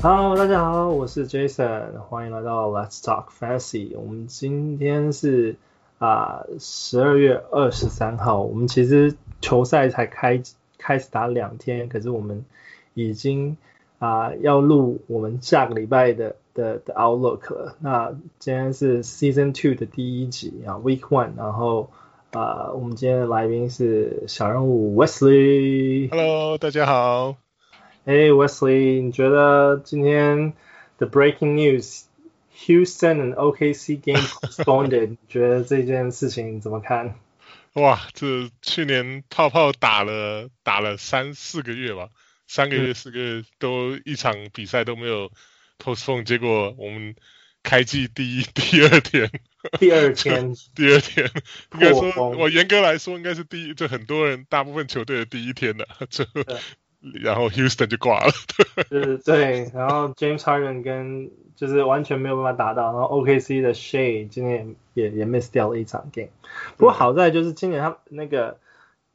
Hello，大家好，我是 Jason，欢迎来到 Let's Talk Fantasy。我们今天是啊十二月二十三号，我们其实球赛才开开始打两天，可是我们已经啊、要录我们下个礼拜的的的 Outlook 了。那今天是 Season Two 的第一集啊，Week One，然后啊、我们今天的来宾是小人物 Wesley。Hello，大家好。Hey Wesley，你觉得今天 the breaking news，Houston and OKC game postponed，你觉得这件事情怎么看？哇，这去年泡泡打了打了三四个月吧，三个月四个月都一场比赛都没有 postpone，结果我们开季第一第二天，第二天第二天，应该说我严格来说应该是第一，就很多人大部分球队的第一天的，就。然后 Houston 就挂了，对 对，然后 James Harden 跟就是完全没有办法打到，然后 OKC 的 Shai 今年也也，miss 掉了一场 game。不过好在就是今年他那个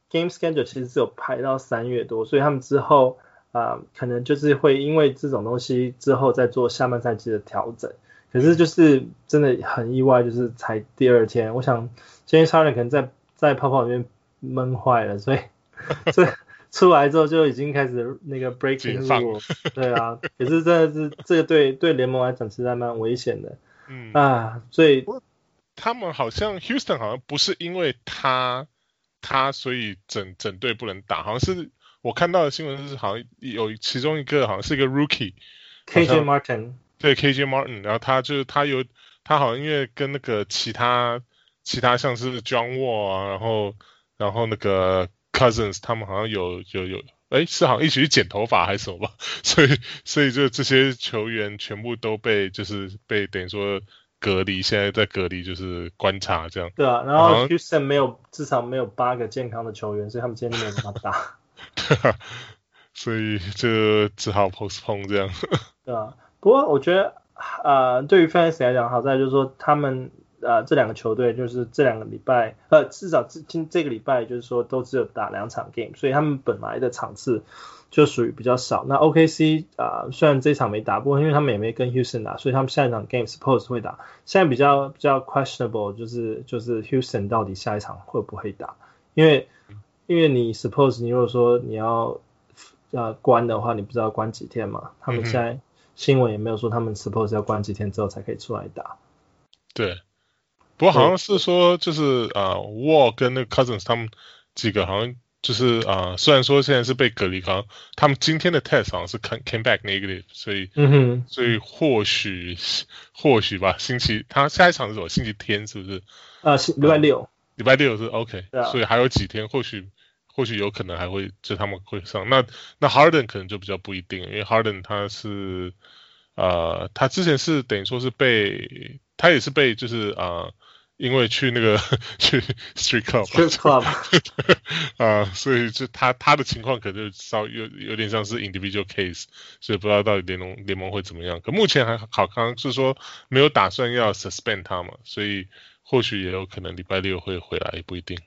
game schedule 其实只有排到三月多，所以他们之后啊、可能就是会因为这种东西之后再做下半赛季的调整。可是就是真的很意外，就是才第二天，我想 James Harden 可能在在泡泡里面闷坏了，所以 所以。出来之后就已经开始那个 breaking rule，对啊，也是真的是这个对对联盟来讲其实还蛮危险的，嗯。啊，所以他们好像 Houston 好像不是因为他他所以整整队不能打，好像是我看到的新闻是好像有其中一个好像是一个 rookie，KJ Martin，对 KJ Martin，然后他就是他有他好像因为跟那个其他其他像是 John Wall 啊，然后然后那个。Cousins 他们好像有有有，哎，是好像一起去剪头发还是什么吧？所以所以就这些球员全部都被就是被等于说隔离，现在在隔离就是观察这样。对啊，然后 Houston 没有至少没有八个健康的球员，所以他们今天没有办法打。对啊，所以就只好 postpone 这样。对啊，不过我觉得呃，对于 fans 来讲，好在就是说他们。呃，这两个球队就是这两个礼拜，呃，至少今这个礼拜就是说都只有打两场 game，所以他们本来的场次就属于比较少。那 OKC 啊、呃，虽然这场没打，不过因为他们也没跟 Houston 打，所以他们下一场 game suppose 会打。现在比较比较 questionable 就是就是 Houston 到底下一场会不会打？因为因为你 suppose 你如果说你要呃关的话，你不知道关几天嘛？他们现在新闻也没有说他们 suppose 要关几天之后才可以出来打。对。不过好像是说，就是啊，Wall 跟那个 Cousins 他们几个好像就是啊、呃，虽然说现在是被隔离，好像他们今天的 test 好像是 came back negative，所以嗯哼，所以或许或许吧，星期他下一场是什么？星期天是不是？啊，礼拜六，礼拜六是 OK，所以还有几天，或许或许有可能还会就他们会上。那那 Harden 可能就比较不一定，因为 Harden 他是呃，他之前是等于说是被他也是被就是啊。呃因为去那个 去 street club 啊，所以就他他的情况可能就稍有有点像是 individual case，所以不知道到底联盟联盟会怎么样。可目前还好，刚刚是说没有打算要 suspend 他嘛，所以或许也有可能礼拜六会回来，也不一定。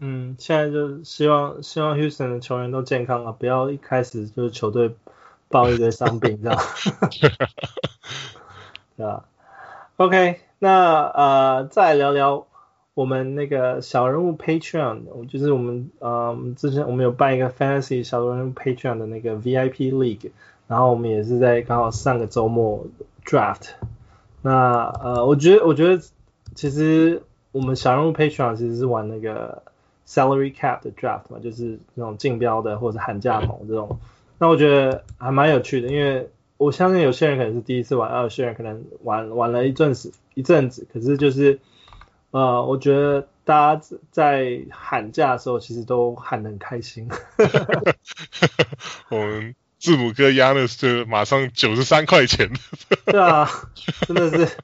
嗯，现在就希望希望 Houston 的球员都健康啊，不要一开始就是球队爆一堆伤病这样。对吧？OK。那呃，再聊聊我们那个小人物 Patron，就是我们呃，之前我们有办一个 Fantasy 小人物 Patron 的那个 VIP League，然后我们也是在刚好上个周末 Draft。那呃，我觉得我觉得其实我们小人物 Patron 其实是玩那个 Salary Cap 的 Draft 嘛，就是那种竞标的或者寒假盟这种。那我觉得还蛮有趣的，因为我相信有些人可能是第一次玩，有些人可能玩玩了一阵子。一阵子，可是就是，呃，我觉得大家在喊价的时候，其实都喊得很开心。我们字母哥压的是马上九十三块钱。对啊，真的是，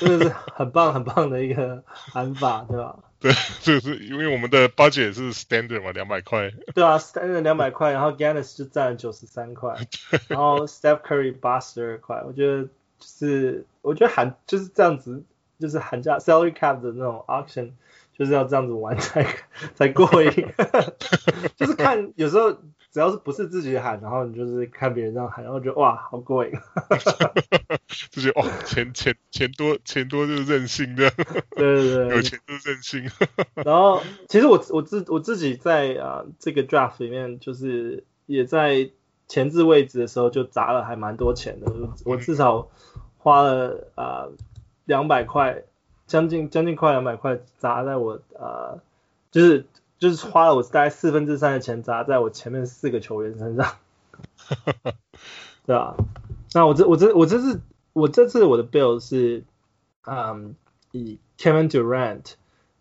真的是很棒很棒的一个喊法，对吧？对，就是因为我们的 budget 是 standard 嘛，两百块。对啊，standard 两百块，然后 Giannis 就占了九十三块，然后 Steph Curry 八十二块，我觉得。就是我觉得喊就是这样子，就是喊价 salary cap 的那种 auction，就是要这样子玩才才过瘾。就是看有时候只要是不是自己喊，然后你就是看别人这样喊，然后觉得哇，好过瘾，就觉得哇，钱钱钱多钱多就是任性的，对对对，有钱就是任性。然后其实我我自我自己在啊、呃、这个 draft 里面，就是也在前置位置的时候就砸了还蛮多钱的，我至少花了啊两百块，将近将近快两百块砸在我啊、呃、就是。就是花了我大概四分之三的钱砸在我前面四个球员身上，对啊，那我这我这我这次我这次我的 bill 是，嗯，以 Kevin Durant，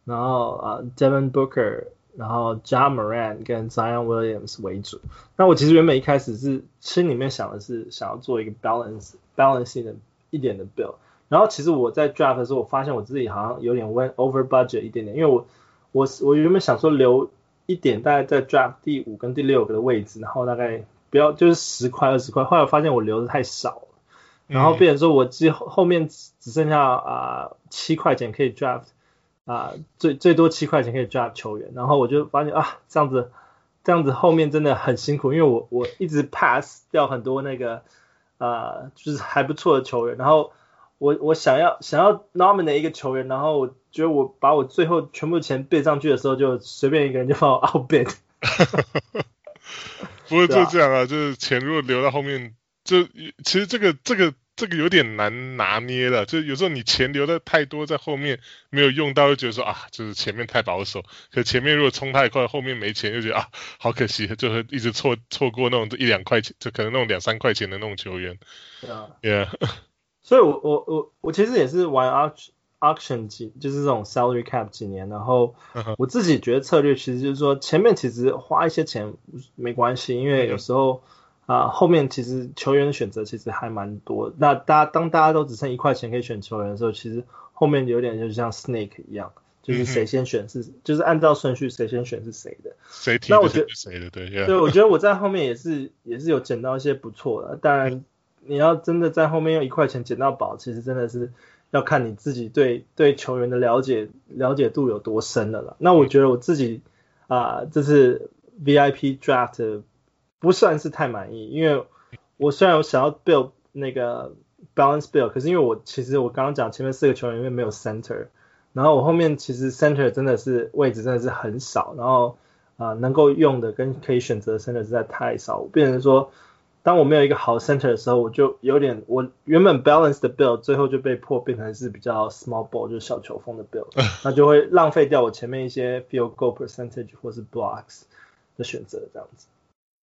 然后啊、Devin Booker，然后 Ja Morant 跟 Zion Williams 为主。那我其实原本一开始是心里面想的是想要做一个 balance balancing 的一点的 bill 然后其实我在 draft 的时候，我发现我自己好像有点 went over budget 一点点，因为我。我我原本想说留一点，大概在 draft 第五跟第六个的位置，然后大概不要就是十块二十块。后来我发现我留的太少，然后变成说我之后后面只剩下啊七块钱可以 draft 啊、呃、最最多七块钱可以 draft 球员，然后我就发现啊这样子这样子后面真的很辛苦，因为我我一直 pass 掉很多那个啊、呃、就是还不错的球员，然后。我我想要想要 nominate 一个球员，然后我觉得我把我最后全部钱 bid 上去的时候，就随便一个人就把我 out bid。不过就这样啊，啊就是钱如果留到后面，就其实这个这个这个有点难拿捏了。就有时候你钱留的太多在后面没有用到，就觉得说啊，就是前面太保守。可前面如果冲太快，后面没钱，就觉得啊，好可惜，就会一直错错过那种一两块钱，就可能那种两三块钱的那种球员。对啊。Yeah. 所以我，我我我我其实也是玩 auction auction 几，就是这种 salary cap 几年，然后我自己觉得策略其实就是说，前面其实花一些钱没关系，因为有时候啊、呃、后面其实球员的选择其实还蛮多。那大家当大家都只剩一块钱可以选球员的时候，其实后面有点就像 snake 一样，就是谁先选是，就是按照顺序谁先选是谁的。谁提的是谁的？对，对，我觉得我在后面也是也是有捡到一些不错的，当然。你要真的在后面用一块钱捡到宝，其实真的是要看你自己对对球员的了解了解度有多深的了啦。那我觉得我自己啊、呃，这次 VIP draft 不算是太满意，因为我虽然有想要 build 那个 balance build，可是因为我其实我刚刚讲前面四个球员因为没有 center，然后我后面其实 center 真的是位置真的是很少，然后啊、呃、能够用的跟可以选择的 center 实在太少，我变成说。当我没有一个好 center 的时候，我就有点，我原本 balance 的 build 最后就被迫变成是比较 small ball 就是小球风的 build，那就会浪费掉我前面一些 field goal percentage 或是 blocks 的选择这样子。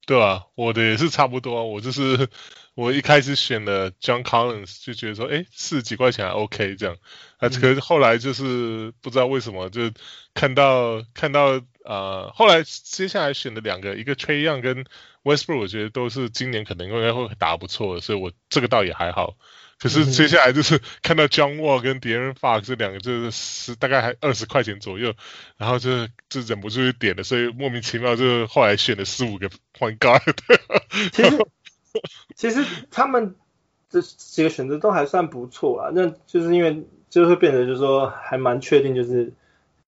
对啊，我的也是差不多，我就是我一开始选了 John Collins 就觉得说，哎，四十几块钱还 OK 这样，啊，可是后来就是不知道为什么就看到看到啊、呃，后来接下来选的两个，一个 tray Young 跟 Westbrook 我觉得都是今年可能应该会打不错的，所以我这个倒也还好。可是接下来就是看到 John Wall 跟 De'Aaron Fox 这两个就是十大概还二十块钱左右，然后就就忍不住就点了，所以莫名其妙就后来选了四五个 Point Guard。其实其实他们这几个选择都还算不错啊，那就是因为就会变得就是说还蛮确定就是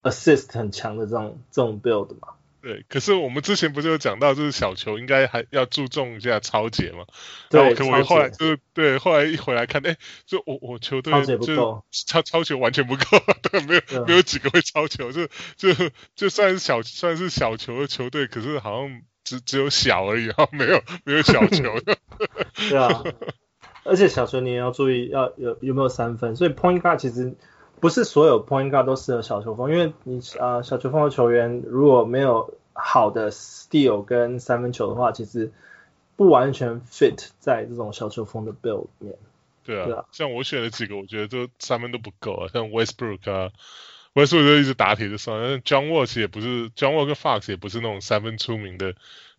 Assist 很强的这种这种 Build 嘛。对，可是我们之前不是有讲到，就是小球应该还要注重一下抄截嘛？对，可我后来就是对，后来一回来看，哎，就我我球队就超超球完全不够，对，没有没有几个会超球，就就就算是小算是小球的球队，可是好像只只有小而已，然 后没有没有小球 的。对啊，而且小球你也要注意要有有没有三分，所以 point guard 其实。不是所有 point guard 都适合小球风，因为你啊、呃、小球风的球员如果没有好的 steal 跟三分球的话，其实不完全 fit 在这种小球风的 build 里面。对啊，对啊，像我选了几个，我觉得都三分都不够啊，像 Westbrook 啊，Westbrook 就一直打铁就算，但 John Wall 也不是，John Wall 跟 Fox 也不是那种三分出名的。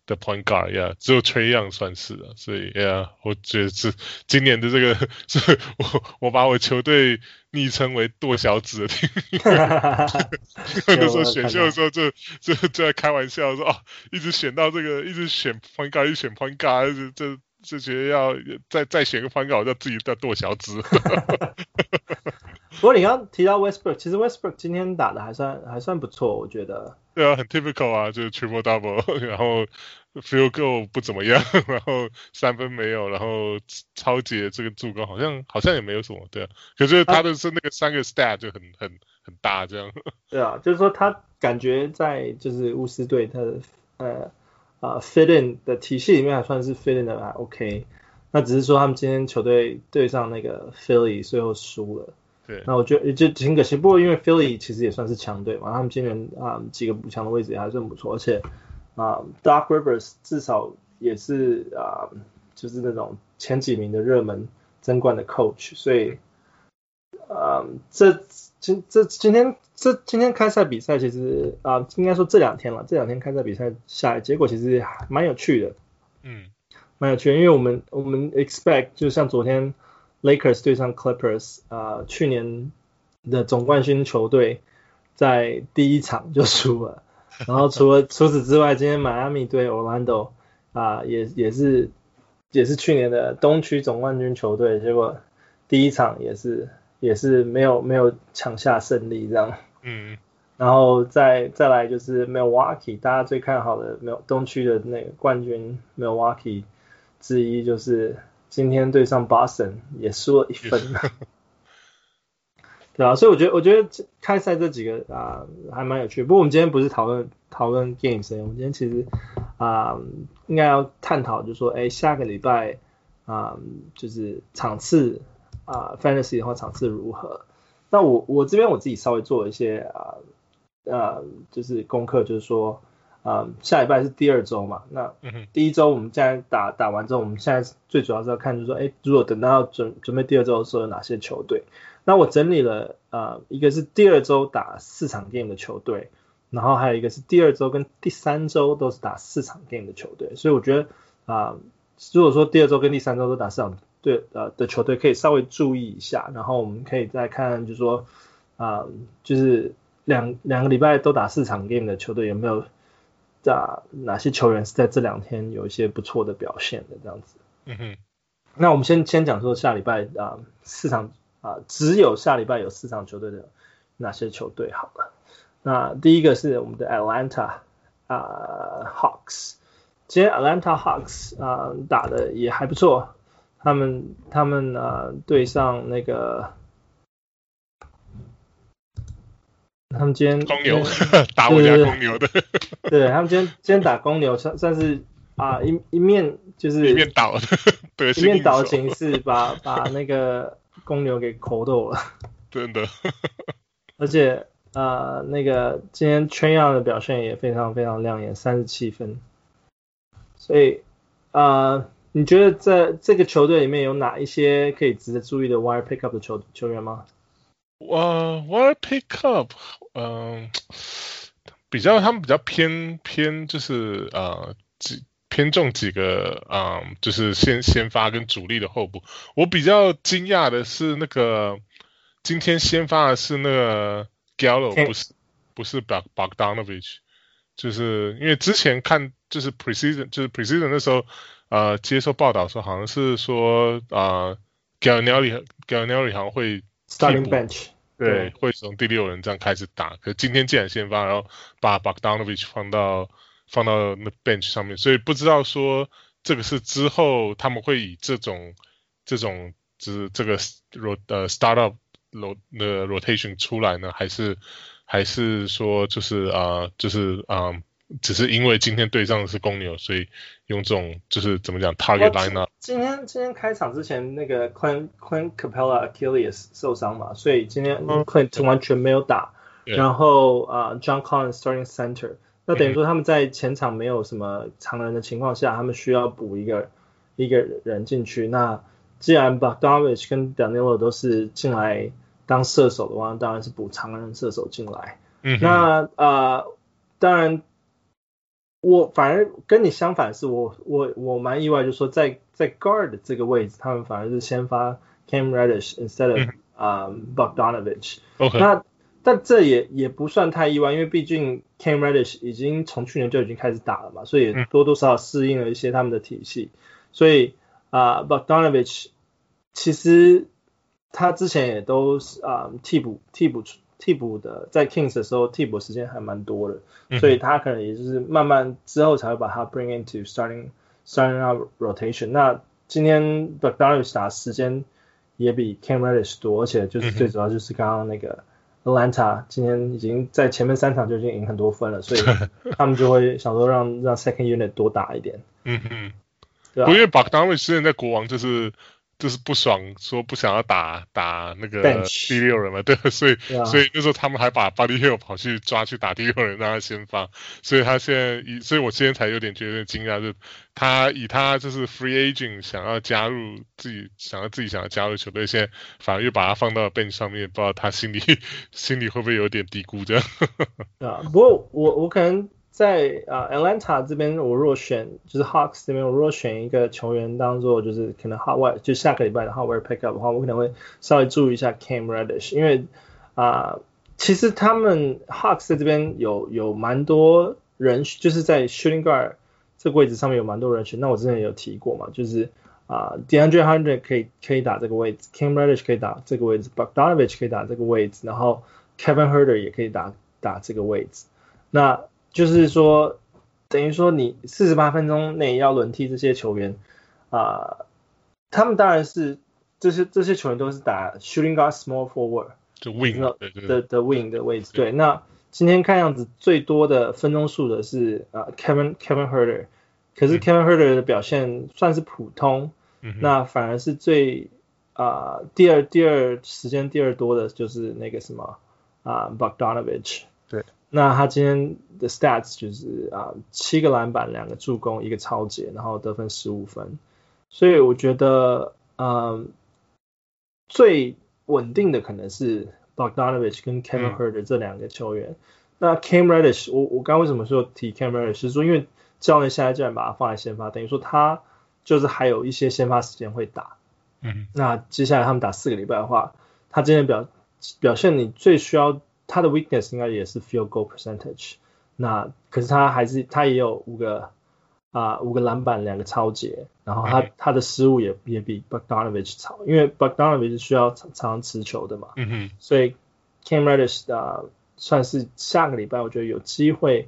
的 point guard 呀、yeah，只有 Trae Young 算是啊，所以呀，yeah, 我觉得是今年的这个，是我我把我球队昵称为剁小子的，那时候选秀的时候就就就在开玩笑说哦，一直选到这个，一直选 point guard，一直选 point guard，就就觉得要再再选个 guard，我就自己在剁小指。不过你刚刚提到 Westbrook，其实 Westbrook 今天打的还算还算不错，我觉得。对啊，很 typical 啊，就是 triple double，然后 field goal 不怎么样，然后三分没有，然后超级这个助攻好像好像也没有什么，对啊。可是他的是那个三个 stat 就很很很大这样。对啊，就是说他感觉在就是巫师队他的呃啊、uh, fit in 的体系里面还算是 fit in 的还 OK。那只是说他们今天球队对上那个 Philly 最后输了。对。那我觉得就挺可惜，不过因为 Philly 其实也算是强队嘛，他们今年啊几个补强的位置也还算不错，而且啊，Dark Rivers 至少也是啊就是那种前几名的热门争冠的 coach，所以啊这今这今天这今天开赛比赛其实啊应该说这两天了，这两天开赛比赛下来结果其实还蛮有趣的。嗯。蛮有趣的，因为我们我们 expect 就像昨天 Lakers 对上 Clippers 啊、呃，去年的总冠军球队在第一场就输了，然后除了除此之外，今天迈阿密对 Orlando 啊、呃，也也是也是去年的东区总冠军球队，结果第一场也是也是没有没有抢下胜利这样，嗯，然后再再来就是 Milwaukee，大家最看好的没有东区的那个冠军 Milwaukee。之一就是今天对上 Boston 也输了一分，对啊，所以我觉得我觉得开赛这几个啊还蛮有趣。不过我们今天不是讨论讨论 games，我们今天其实啊应该要探讨，就是说，哎，下个礼拜啊就是场次啊 fantasy 的话场次如何？那我我这边我自己稍微做了一些啊啊就是功课，就是说。啊、嗯，下礼拜是第二周嘛？那第一周我们现在打打完之后，我们现在最主要是要看，就是说，哎，如果等到准准备第二周的时候，有哪些球队？那我整理了，啊、呃，一个是第二周打四场 game 的球队，然后还有一个是第二周跟第三周都是打四场 game 的球队。所以我觉得，啊、呃，如果说第二周跟第三周都打四场对呃的球队，可以稍微注意一下。然后我们可以再看，就是说，啊、呃，就是两两个礼拜都打四场 game 的球队有没有？啊，哪些球员是在这两天有一些不错的表现的这样子？嗯哼。那我们先先讲说下礼拜啊四场啊只有下礼拜有四场球队的哪些球队好了。那第一个是我们的 Atlanta 啊 Hawks，今天 Atlanta Hawks 啊打的也还不错，他们他们啊对上那个。他们今天公牛 打我家公牛的，对，他们今天今天打公牛算算是啊一一面就是一面倒的，对，一面倒的形式把把那个公牛给扣豆了，真的，而且啊那个今天 Trae Young 的表现也非常非常亮眼，三十七分，所以啊你觉得在这个球队里面有哪一些可以值得注意的 Wire Pickup 的球球员吗？我 Wire Pickup。嗯，比较他们比较偏偏就是呃几偏重几个啊、嗯，就是先先发跟主力的候补。我比较惊讶的是那个今天先发的是那个 Gallo，不是不是 Bogdanovic，就是因为之前看就是 Precision 就是 Precision 那时候呃接受报道说好像是说啊 Gallinari Gallinari 好像会 Starting Bench。对，会从第六人这样开始打。可是今天既然先发，然后把 Bogdanovic 放到放到那 bench 上面，所以不知道说这个是之后他们会以这种这种就是这个 rot 呃 startup rot 的 rotation 出来呢，还是还是说就是啊、呃、就是啊。呃只是因为今天对上的是公牛，所以用这种就是怎么讲 target lineup。今天今天开场之前那个 Clint Clint Capella Achilles 受伤嘛，所以今天 Clint 完全没有打。嗯、然后啊、uh, John Collins starting center，那等于说他们在前场没有什么常人的情况下，嗯、他们需要补一个一个人进去。那既然 b o g d a n o v i c h 跟 Danilo 都是进来当射手的话，当然是补常人射手进来。嗯，那啊、呃、当然。我反而跟你相反，是我我我蛮意外，就是说在在 guard 这个位置，他们反而是先发 Cam Reddish instead of 啊、um, Bogdanovic。OK。那但这也也不算太意外，因为毕竟 Cam Reddish 已经从去年就已经开始打了嘛，所以也多多少少适应了一些他们的体系。所以啊、uh, Bogdanovic 其实他之前也都是啊、嗯、替补替补替补的，在 Kings 的时候替补时间还蛮多的，嗯、所以他可能也就是慢慢之后才会把他 bring into starting starting out rotation。那今天 Bogdanovic 打时间也比 Cam Reddish 多，而且就是最主要就是刚刚那个 Atlanta 今天已经在前面三场就已经赢很多分了，所以 他们就会想说让让 second unit 多打一点。嗯嗯，对啊，因为之前在国王就是。就是不爽，说不想要打打那个第六人嘛，对，所以、啊、所以那时候他们还把 Buddy Hield 跑去抓去打第六人，让他先发，所以他现在以，所以我今天才有点觉得惊讶，就他以他就是 free agent 想要加入自己想要自己想要加入球队，现在反而又把他放到 bench 上面，不知道他心里 心里会不会有点低估这样。啊，不过我我可能。在啊、Atlanta 这边，我若选就是 Hawks 这边，我若选一个球员当做就是可能 Hot Wire 就下个礼拜的 Hot Wire Pickup 的话，我可能会稍微注意一下 Cam Reddish，因为啊其实他们 Hawks 在这边有有蛮多人，就是在 Shooting Guard 这个位置上面有蛮多人选。那我之前也有提过嘛，就是啊、uh, DeAndre Hunter 可以可以打这个位置，Cam Reddish 可以打这个位置，Bogdanovich 可以打这个位置，然后 Kevin Herder 也可以打打这个位置，那。就是说，等于说你四十八分钟内要轮替这些球员啊、呃，他们当然是这些这些球员都是打 shooting guard small forward，就 wing 的的 wing 的位置。对，那今天看样子最多的分钟数的是啊、呃、Kevin Kevin Huerter，可是 Kevin Huerter 的表现算是普通，嗯、那反而是最啊、呃、第二第二时间第二多的就是那个什么啊、呃、Bogdanovich。对。那他今天的 stats 就是啊，七个篮板，两个助攻，一个超截，然后得分十五分。所以我觉得，嗯，最稳定的可能是 Bogdanovic 跟 Kevin Huerter 这两个球员。嗯、那 Cam Reddish，我我刚刚为什么说提 Cam Reddish？是说因为教练现在既然把他放在先发，等于说他就是还有一些先发时间会打。嗯。那接下来他们打四个礼拜的话，他今天表表现你最需要。他的 weakness 应该也是 field goal percentage，那可是他还是他也有五个啊、呃、五个篮板两个超截，然后他、嗯、他的失误也也比 Bogdanovic 少，因为 Bogdanovic 是需要常常持球的嘛，嗯哼，所以 Cam Reddish 的、呃、算是下个礼拜我觉得有机会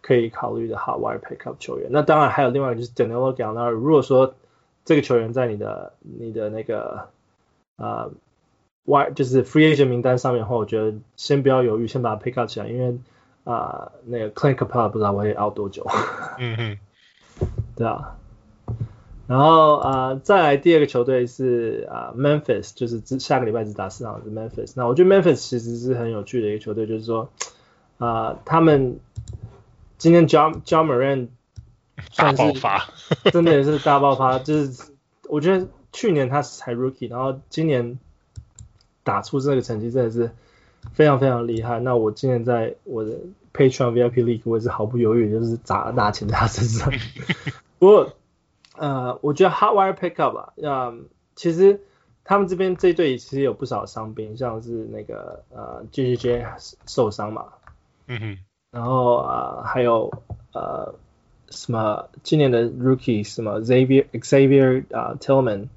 可以考虑的 hot wire pickup 球员。那当然还有另外一个就是 Danilo Gallinari，如果说这个球员在你的你的那个呃。外就是 free agent 名单上面的话，我觉得先不要犹豫，先把它 pick up 起来，因为啊、呃，那个 Clint Capela 不知道会 out 多久。嗯嗯，对啊。然后啊、呃，再来第二个球队是啊、呃、Memphis，就是下个礼拜只打四场是 Memphis。那我觉得 Memphis 其实是很有趣的一个球队，就是说啊、呃，他们今天 Ja Morant 大爆发，真的也是大爆发。就是我觉得去年他才 Rookie，然后今年。打出这个成绩真的是非常非常厉害。那我今年在我的 Patreon VIP League，我也是毫不犹豫，就是砸大钱在他身上。不过，呃，我觉得 Hot Wire Pickup 啊，嗯，其实他们这边这一队其实有不少伤兵，像是那个呃 JJJ 受伤嘛，嗯哼，然后啊、呃、还有呃什么今年的 Rookie 什么 Xavier Xavier 啊、呃、Tillman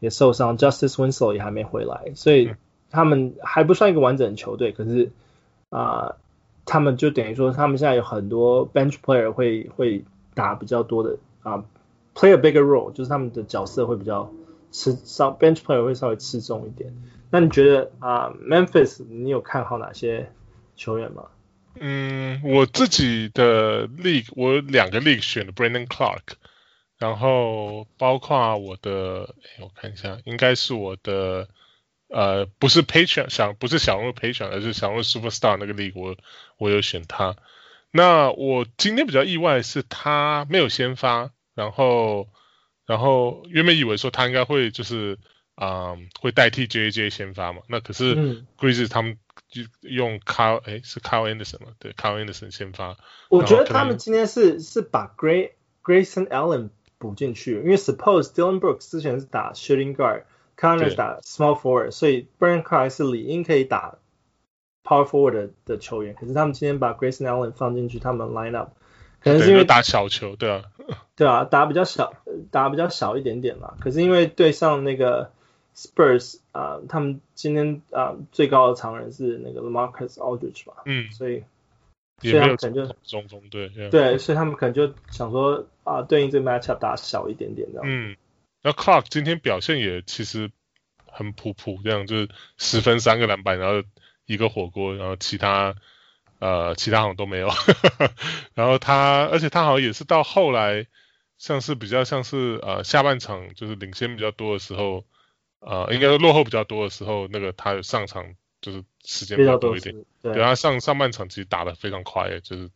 也受伤，Justice Winslow 也还没回来，所以。他们还不算一个完整的球队，可是啊、他们就等于说，他们现在有很多 bench player 会会打比较多的啊、，play a bigger role，就是他们的角色会比较吃稍 bench player 会稍微吃重一点。那你觉得啊、，Memphis 你有看好哪些球员吗？嗯，我自己的 league 我有两个 league 选了 Brandon Clark，然后包括我的，我看一下，应该是我的。呃，不是 Patreon 想不是想入 Patreon，而是想入 Superstar 那个 league，我我有选他。那我今天比较意外是他没有先发，然后然后原本以为说他应该会就是啊、呃、会代替 JJ 先发嘛，那可是 Grizzlies 他们就用 Kyle 哎是 Kyle Anderson 嘛，对 Kyle Anderson 先发。我觉得他们今天是是把 Gray Grayson Allen 补进去，因为 Suppose Dylan Brooks 之前是打 Shooting Guard。Connors 打 small forward，所以 Brandon Clarke 是理应可以打 power forward 的，的球员，可是他们今天把 Grayson Allen 放进去，他们 line up 可能是因为打小球，对啊，对啊，打比较小，打比较小一点点嘛。可是因为对上那个 Spurs 啊、呃，他们今天啊、呃、最高的常人是那个 Marcus Aldridge 嘛，嗯，所以所以他们可能就中中对对，所以他们可能就想说啊、呃，对应这 matchup 打小一点点这样。嗯，那 Clark 今天表现也其实很普普，这样就是十分三个篮板，然后一个火锅，然后其他呃其他好像都没有，然后他而且他好像也是到后来像是比较像是呃下半场就是领先比较多的时候。呃，应该是落后比较多的时候，那个他上场就是时间比较多一点。对，他上上半场其实打得非常快，就是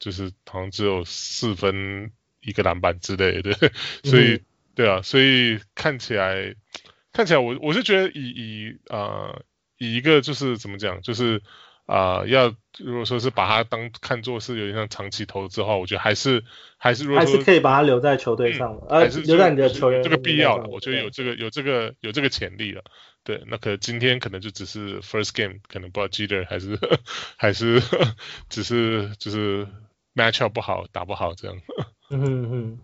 就是好像只有四分一个篮板之类的，所以、嗯、对啊，所以看起来看起来我我是觉得以以呃以一个就是怎么讲就是。啊、呃，要如果说是把它当看作是有点像长期投资的话，我觉得还是还是如果还是可以把它留在球队上的，呃、嗯，留在你的球员这个必要的，我觉得有这个有这个有这个潜力了。对，那可能今天可能就只是 first game，可能不知道 Jeter 还是 还是只是就是 matchup 不好，打不好这样。嗯哼哼，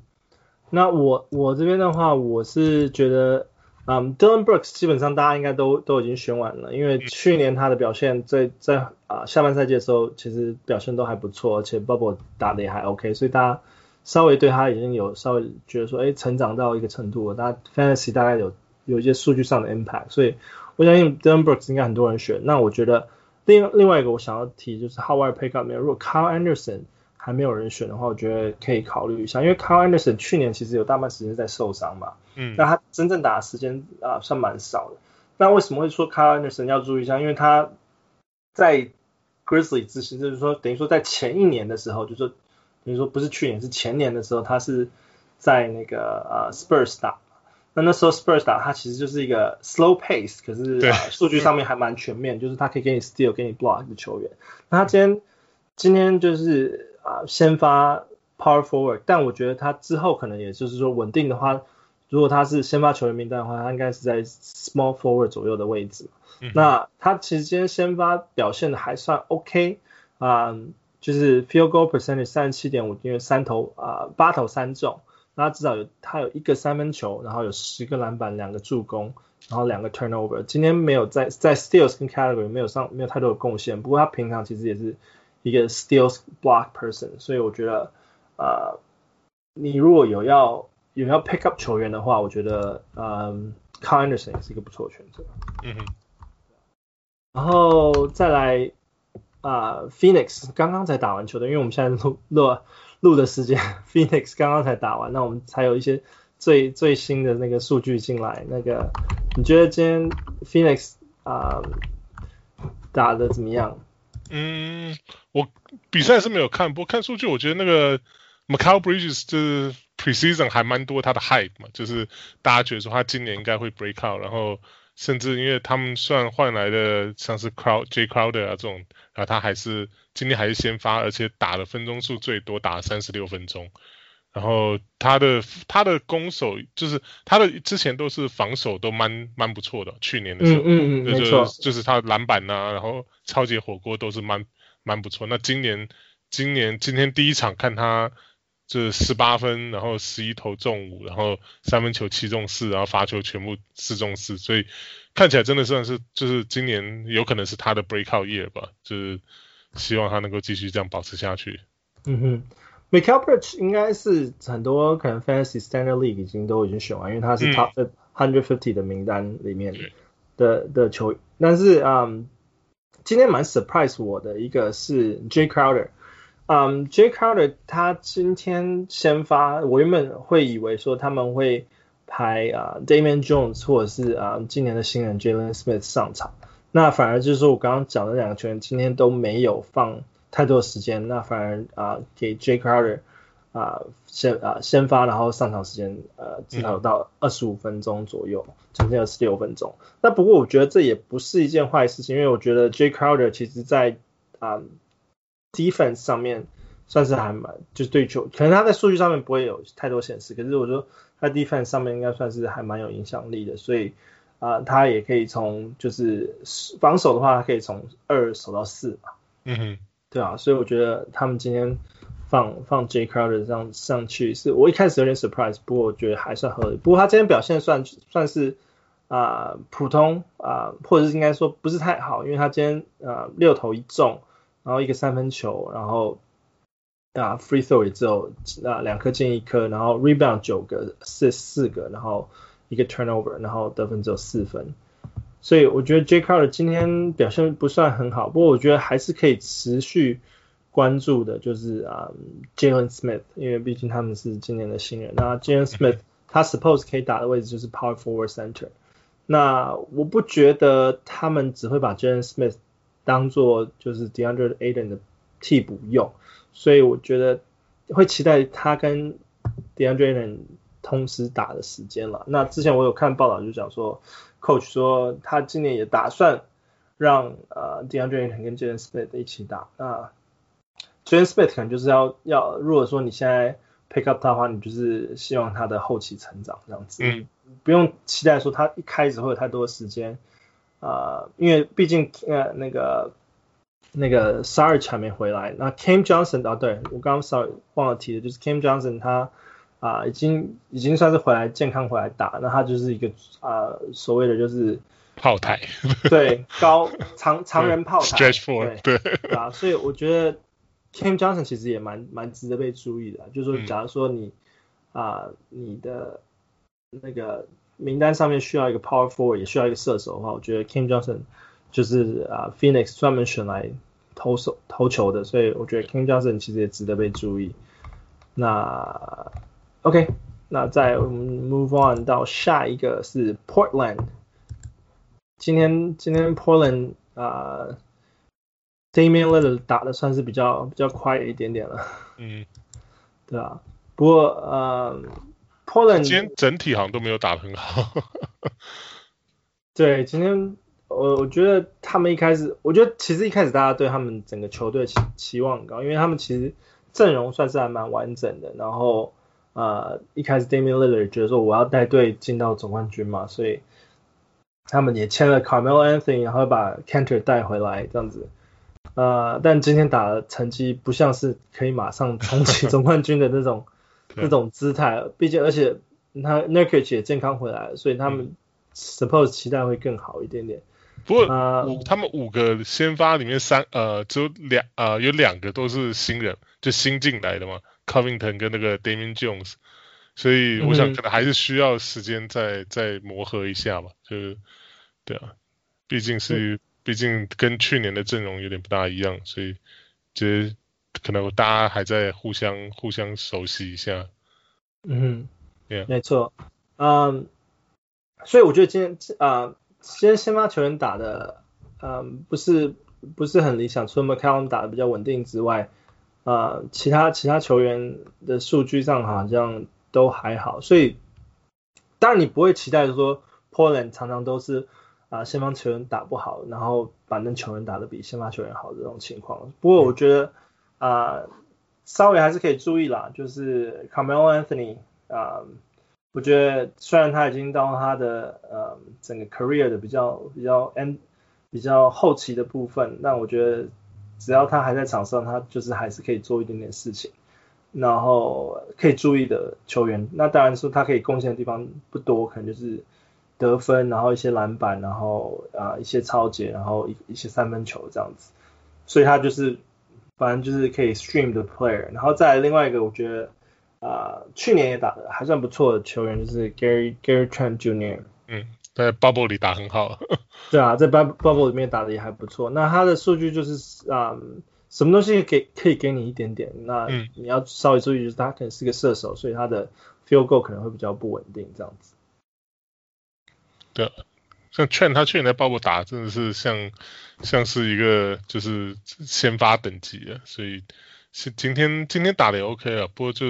那我我这边的话，我是觉得。嗯、um,，Dillon Brooks 基本上大家应该都都已经选完了，因为去年他的表现在在啊、呃、下半赛季的时候，其实表现都还不错，而且 Bubble 打的也还 OK，所以大家稍微对他已经有稍微觉得说，哎，成长到一个程度了，大家 Fantasy 大概有有一些数据上的 impact，所以我相信 Dillon Brooks 应该很多人选。那我觉得另另外一个我想要提就是 Howard Pickup 里面，如果 Kyle Anderson 还没有人选的话，我觉得可以考虑一下，因为 Kyle Anderson 去年其实有大半时间在受伤嘛，嗯，那他真正打的时间啊、呃、算蛮少的。那为什么会说 Kyle Anderson 要注意一下？因为他在 Grizzly 之前，就是说等于说在前一年的时候，就是说等于说不是去年是前年的时候，他是在那个呃 Spurs 打，那那时候 Spurs 打他其实就是一个 slow pace，可是数据上面还蛮全面，就是他可以给你 steal 给你 block 的球员。那他今天今天就是。啊，先发 power forward，但我觉得他之后可能也就是说稳定的话，如果他是先发球员名单的话，他应该是在 small forward 左右的位置。嗯、那他其实今天先发表现的还算 OK 啊、呃，就是 field goal percentage 三十七点五，因为三投啊八、呃、投三中，那至少有他有一个三分球，然后有十个篮板，两个助攻，然后两个 turnover。今天没有在在 steals 跟 category 没有上没有太多的贡献，不过他平常其实也是。一个 steals block person，所以我觉得，呃，你如果有要有要 pick up 球员的话，我觉得，嗯，Kyle Anderson 也是一个不错的选择。嗯哼。然后再来，啊、呃、，Phoenix 刚刚才打完球的，因为我们现在录录录的时间，Phoenix 刚刚才打完，那我们才有一些最最新的那个数据进来。那个，你觉得今天 Phoenix 啊、呃、打的怎么样？嗯，我比赛是没有看，不过看数据，我觉得那个 m a c a l Bridges 就是 preseason 还蛮多他的 hype 嘛，就是大家觉得说他今年应该会 break out，然后甚至因为他们算换来的像是 Crow Jay Crowder 啊这种，然后他还是今天还是先发，而且打的分钟数最多，打了三十六分钟。然后他的他的攻守就是他的之前都是防守都蛮蛮不错的，去年的时候，嗯嗯，嗯就是、没错，就是他篮板呐、啊，然后超级火锅都是蛮蛮不错。那今年今年今天第一场看他就是十八分，然后十一投中五，然后三分球七中四，然后罚球全部四中四，所以看起来真的算是就是今年有可能是他的 breakout year 吧，就是希望他能够继续这样保持下去。嗯哼。Mikal Bridges 应该是很多可能 Fantasy Standard League 已经都已经选完，因为他是 Top 150的名单里面的、嗯、的球员。但是嗯，今天蛮 surprise 我的一个是 Jay Crowder，嗯，Jay Crowder 他今天先发，我原本会以为说他们会排啊 Damian Jones 或者是啊今年的新人 Jalen Smith 上场，那反而就是说我刚刚讲的两个球员今天都没有放。太多的时间，那反而啊、呃、给 Jay Crowder 啊、呃、先啊、呃、先发，然后上场时间呃至少有到二十五分钟左右，将近二十六分钟。那不过我觉得这也不是一件坏事情，因为我觉得 Jay Crowder 其实在啊、呃、defense 上面算是还蛮就是对球，可能他在数据上面不会有太多显示，可是我觉得他 defense 上面应该算是还蛮有影响力的，所以啊、呃、他也可以从就是防守的话，他可以从二守到四嘛。嗯哼。对啊，所以我觉得他们今天放放 Jay Crowder 上上去，是我一开始有点 surprise，不过我觉得还算合理。不过他今天表现算算是啊、普通啊、或者是应该说不是太好，因为他今天呃六投一中，然后一个三分球，然后啊 free throw 也只有啊两颗进一颗，然后 rebound 九个四四个，然后一个 turnover，然后得分只有四分，所以我觉得 Jae Crowder 今天表现不算很好，不过我觉得还是可以持续关注的，就是啊 Jalen Smith，因为毕竟他们是今年的新人，那 Jalen Smith 他 suppose 可以打的位置就是 power forward center。那我不觉得他们只会把 Jalen Smith 当做就是 DeAndre Ayton 的替补用，所以我觉得会期待他跟 DeAndre Ayton 同时打的时间了。那之前我有看报道就讲说，Coach 说他今年也打算让呃 DeAndre Ayton 跟 Jalen Smith 一起打。那 Jalen Smith 可能就是要要，如果说你现在 pick up 他的话，你就是希望他的后期成长这样子。嗯。不用期待说他一开始会有太多的时间啊、呃，因为毕竟呃那个那个 Sarge 还没回来，那 Cam Johnson 啊，对我刚刚 sorry 忘了提的，就是 Cam Johnson 他啊、呃、已经已经算是回来健康回来打，那他就是一个啊、呃、所谓的就是炮台，对高长长人炮台，Stretch four，对啊，所以我觉得 Cam Johnson 其实也蛮蛮值得被注意的，就是说假如说你啊、呃、你的那个名单上面需要一个 power forward，也需要一个射手的话，我觉得 Cam Johnson 就是啊 Phoenix 专门选来投手投球的，所以我觉得 Cam Johnson 其实也值得被注意。那 OK，那再我们 move on 到下一个是 Portland。今天今天 Portland 啊 Damian Lillard 打的算是比较比较快一点点了。嗯，对啊，不过呃。Portland 今天整体好像都没有打得很好。对，今天我我觉得他们一开始，我觉得其实一开始大家对他们整个球队期期望很高，因为他们其实阵容算是还蛮完整的。然后呃一开始 Damian Lillard 觉得说我要带队进到总冠军嘛，所以他们也签了 Carmelo Anthony，然后把 Kanter 带回来这样子。呃，但今天打的成绩不像是可以马上冲击总冠军的那种。那种姿态，毕竟而且他 Nurkic 也健康回来了，所以他们 suppose 期待会更好一点点。不过、呃、五他们五个先发里面三呃只有两呃有两个都是新人，就新进来的嘛，Covington 跟那个 Damian Jones，所以我想可能还是需要时间再、嗯、再磨合一下吧。就是对啊，毕竟是、嗯、毕竟跟去年的阵容有点不大一样，所以其实。可能大家还在互相互相熟悉一下，嗯，Yeah. 没错，嗯，所以我觉得今天啊、呃，今天先发球员打的，嗯，不是不是很理想，除了 McCallum 打的比较稳定之外，呃，其他其他球员的数据上好像都还好，所以当然你不会期待说 Portland 常常都是啊、呃、先发球员打不好，然后板凳球员打的比先发球员好的这种情况，不过我觉得。嗯啊、呃，稍微还是可以注意啦，就是 Carmelo Anthony 啊、呃，我觉得虽然他已经到他的呃整个 career 的比较比较 end 比较后期的部分，但我觉得只要他还在场上，他就是还是可以做一点点事情，然后可以注意的球员，那当然说他可以贡献的地方不多，可能就是得分，然后一些篮板，然后啊、一些抄截，然后一一些三分球这样子，所以他就是。反正就是可以 stream 的 player，然后再另外一个，我觉得啊、去年也打的还算不错的球员就是 Gary Gary Trent Jr.，嗯，在 bubble 里打很好。对啊，在 bubble bubble 里面打的也还不错。那他的数据就是啊、呃，什么东西给可以给你一点点，那你要稍微注意，就是他可能是个射手，所以他的 field goal 可能会比较不稳定这样子。对。像 Trent 他去年在鲍勃打真的是像像是一个就是先发等级的，所以是今天今天打的也 OK 啊，不过就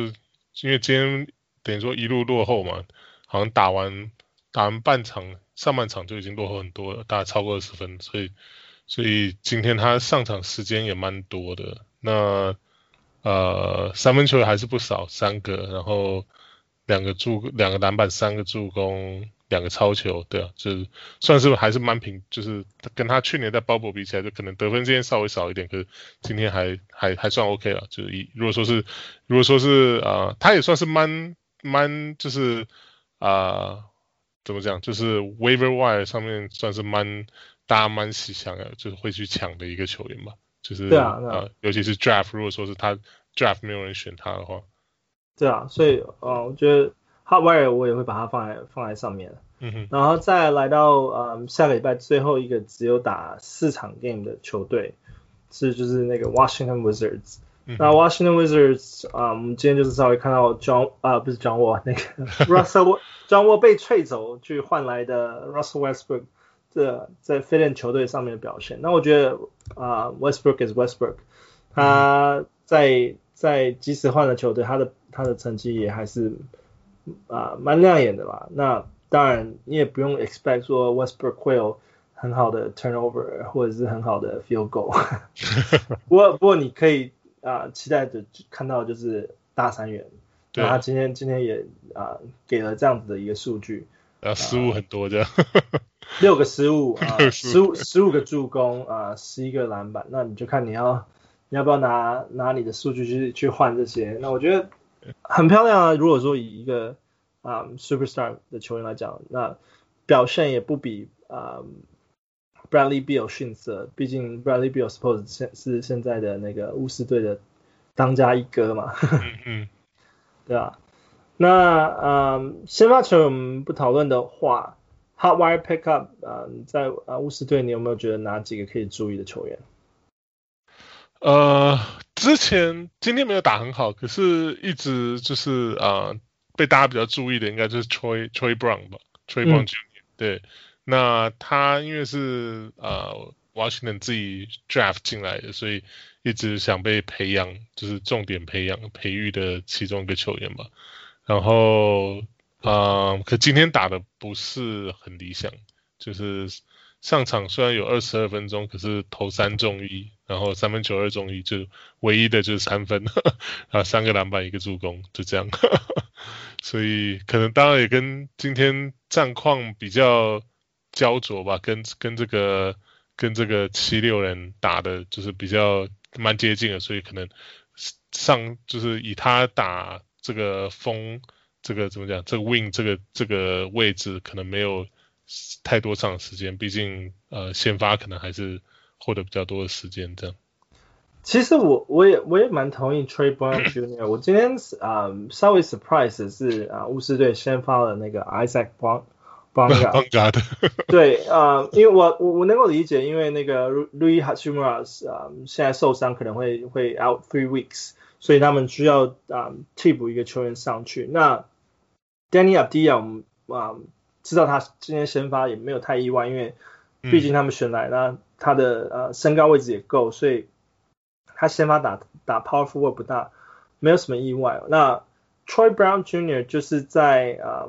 因为今天等于说一路落后嘛，好像打完打完半场上半场就已经落后很多了，打超过二十分，所以所以今天他上场时间也蛮多的，那呃三分球还是不少，三个，然后两个助两个篮板，三个助攻。两个超球，对啊，就是算是还是蛮平，就是跟他去年在 Bubble 比起来，就可能得分之间稍微少一点，可是今天还还还算 OK 了。就是如果说是如果说是啊、他也算是蛮蛮就是啊、怎么讲，就是 waiver wire 上面算是蛮大家蛮喜想的，就是会去抢的一个球员吧。就是对啊，对啊呃，尤其是 draft，如果说是他 draft 没有人选他的话，对啊，所以呃，我觉得 hot wire 我也会把它放在放在上面。嗯哼，然后再来到呃下个礼拜最后一个只有打四场 game 的球队是就是那个 Washington Wizards。嗯、那 Washington Wizards 啊、呃，我们今天就是稍微看到 John 啊、呃，不是 John Wall 那个 Russell John Wall 被吹走去换来的 Russell Westbrook 这在 fit in 球队上面的表现。那我觉得啊、呃、Westbrook is Westbrook，他在在即使换了球队，他的他的成绩也还是啊、呃、蛮亮眼的吧。那当然你也不用 expect 说 Westbrook 会有很好的 turnover 或者是很好的 field goal，不过不过你可以。啊、呃，期待的看到就是大三元，对，他今天今天也啊、呃、给了这样子的一个数据，啊失误很多这样，六个失误 啊，十五十五个助攻啊，十一个篮板，那你就看你要你要不要拿拿你的数据去去换这些，那我觉得很漂亮啊。如果说以一个啊、呃、superstar 的球员来讲，那表现也不比啊。呃 Bradley Beal 逊色，毕竟 Bradley Beal suppose 现是现在的那个巫师队的当家一哥嘛，嗯嗯，对啊，那嗯，先发球我们不讨论的话，Hot Wire Pickup 啊、呃，在啊巫师队你有没有觉得哪几个可以注意的球员？呃，之前今天没有打很好，可是一直就是啊、呃、被大家比较注意的应该就是 Troy Troy Brown 吧，Troy Brown Jr.、嗯、对。那他因为是呃 Washington 自己 draft 进来的，所以一直想被培养，就是重点培养培育的其中一个球员嘛。然后呃，可今天打的不是很理想，就是上场虽然有二十二分钟，可是投三中一，然后三分球二中一，就唯一的就是三分，然后三个篮板一个助攻，就这样。所以可能当然也跟今天战况比较。焦灼吧，跟跟这个跟这个七六人打的就是比较蛮接近的，所以可能上就是以他打这个风，这个怎么讲，这个 wing 这个这个位置可能没有太多场时间，毕竟呃先发可能还是获得比较多的时间这样。其实我我也我也蛮同意 Trey Brown Jr. 我今天啊、呃、稍微 surprise 是啊、呃、巫师队先发了那个 Isaac Brown。邦加的，对啊、呃，因为我我我能够理解，因为那个 Rui Hachimura 啊现在受伤可能会会 out three weeks，所以他们需要啊、呃、替补一个球员上去。那 Deni Avdija 啊知道他今天先发也没有太意外，因为毕竟他们选来，那他的呃身高位置也够，所以他先发打打 power forward 不大，没有什么意外。那 Troy Brown Jr. 就是在啊。